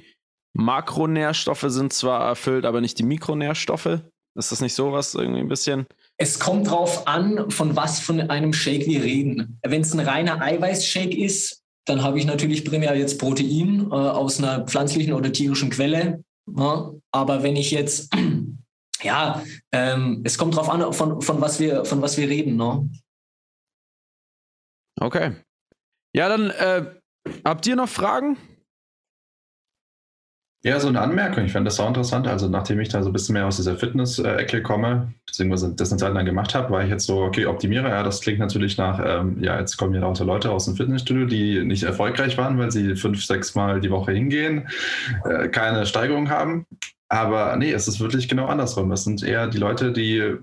Makronährstoffe sind zwar erfüllt, aber nicht die Mikronährstoffe. Ist das nicht sowas irgendwie ein bisschen? Es kommt drauf an, von was von einem Shake wir reden. Wenn es ein reiner Eiweißshake ist, dann habe ich natürlich primär jetzt Protein äh, aus einer pflanzlichen oder tierischen Quelle. Ja? Aber wenn ich jetzt ja, ähm, es kommt drauf an, von, von, was, wir, von was wir reden. Ne? Okay. Ja, dann äh, habt ihr noch Fragen? Ja, so eine Anmerkung. Ich fand das auch interessant. Also, nachdem ich da so ein bisschen mehr aus dieser Fitness-Ecke komme, beziehungsweise das eine Zeit lang gemacht habe, war ich jetzt so, okay, Optimierer. Ja, das klingt natürlich nach, ähm, ja, jetzt kommen hier lauter Leute aus dem Fitnessstudio, die nicht erfolgreich waren, weil sie fünf, sechs Mal die Woche hingehen, äh, keine Steigerung haben. Aber nee, es ist wirklich genau andersrum. Es sind eher die Leute, die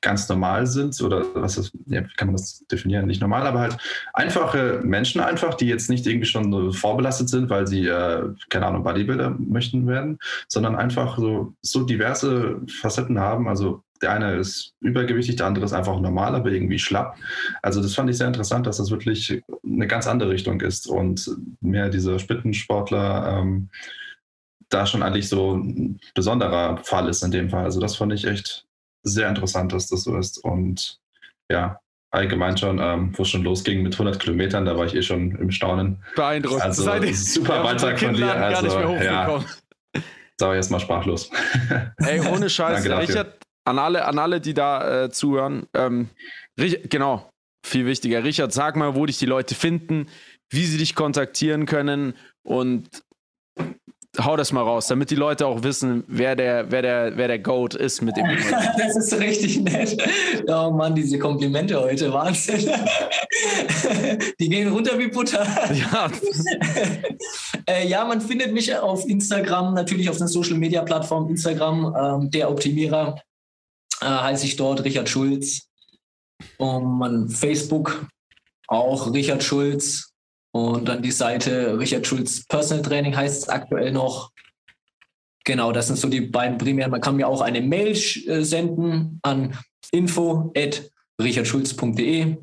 ganz normal sind oder was ist, ja, kann man das definieren? Nicht normal, aber halt einfache Menschen einfach, die jetzt nicht irgendwie schon vorbelastet sind, weil sie, äh, keine Ahnung, Bodybuilder möchten werden, sondern einfach so, so diverse Facetten haben. Also der eine ist übergewichtig, der andere ist einfach normal, aber irgendwie schlapp. Also das fand ich sehr interessant, dass das wirklich eine ganz andere Richtung ist und mehr dieser Spitzensportler ähm, da schon eigentlich so ein besonderer Fall ist in dem Fall. Also das fand ich echt sehr interessant, dass das so ist. Und ja, allgemein schon, ähm, wo es schon losging mit 100 Kilometern, da war ich eh schon im Staunen. Beeindruckend. Also, Seid super Beitrag von dir. Kinnladen gar nicht mehr Also, ja, da war ich erstmal sprachlos. Ey, ohne Scheiß. Richard, an alle, an alle, die da äh, zuhören. Ähm, Rich- genau, viel wichtiger. Richard, sag mal, wo dich die Leute finden, wie sie dich kontaktieren können und hau das mal raus, damit die Leute auch wissen, wer der, wer der, wer der Goat ist, mit dem Das ist richtig nett. Oh Mann, diese Komplimente heute, Wahnsinn. Die gehen runter wie Butter. Ja, äh, ja, man findet mich auf Instagram, natürlich auf den Social Media Plattformen Instagram, ähm, der Optimierer, äh, heiße ich dort, Richard Schulz. Und man Facebook auch Richard Schulz. Und dann die Seite Richard Schulz Personal Training heißt es aktuell noch. Genau, das sind so die beiden primären. Man kann mir auch eine Mail äh, senden an info.richardschulz.de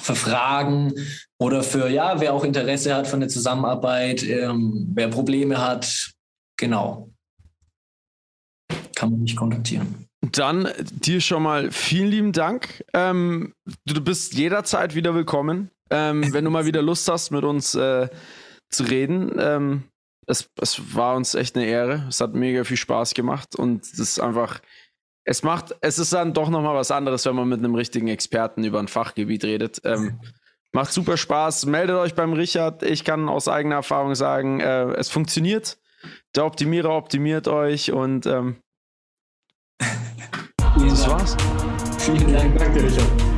für Fragen oder für, ja, wer auch Interesse hat von der Zusammenarbeit, ähm, wer Probleme hat. Genau. Kann man mich kontaktieren. dann dir schon mal vielen lieben Dank. Ähm, du bist jederzeit wieder willkommen, ähm, wenn du mal wieder Lust hast, mit uns äh, zu reden. Ähm, es, es war uns echt eine Ehre. Es hat mega viel Spaß gemacht und es ist einfach, es macht, es ist dann doch nochmal was anderes, wenn man mit einem richtigen Experten über ein Fachgebiet redet. Ähm, macht super Spaß. Meldet euch beim Richard. Ich kann aus eigener Erfahrung sagen, äh, es funktioniert. Der Optimierer optimiert euch und ähm, das war's. Vielen Dank. Danke, Richard.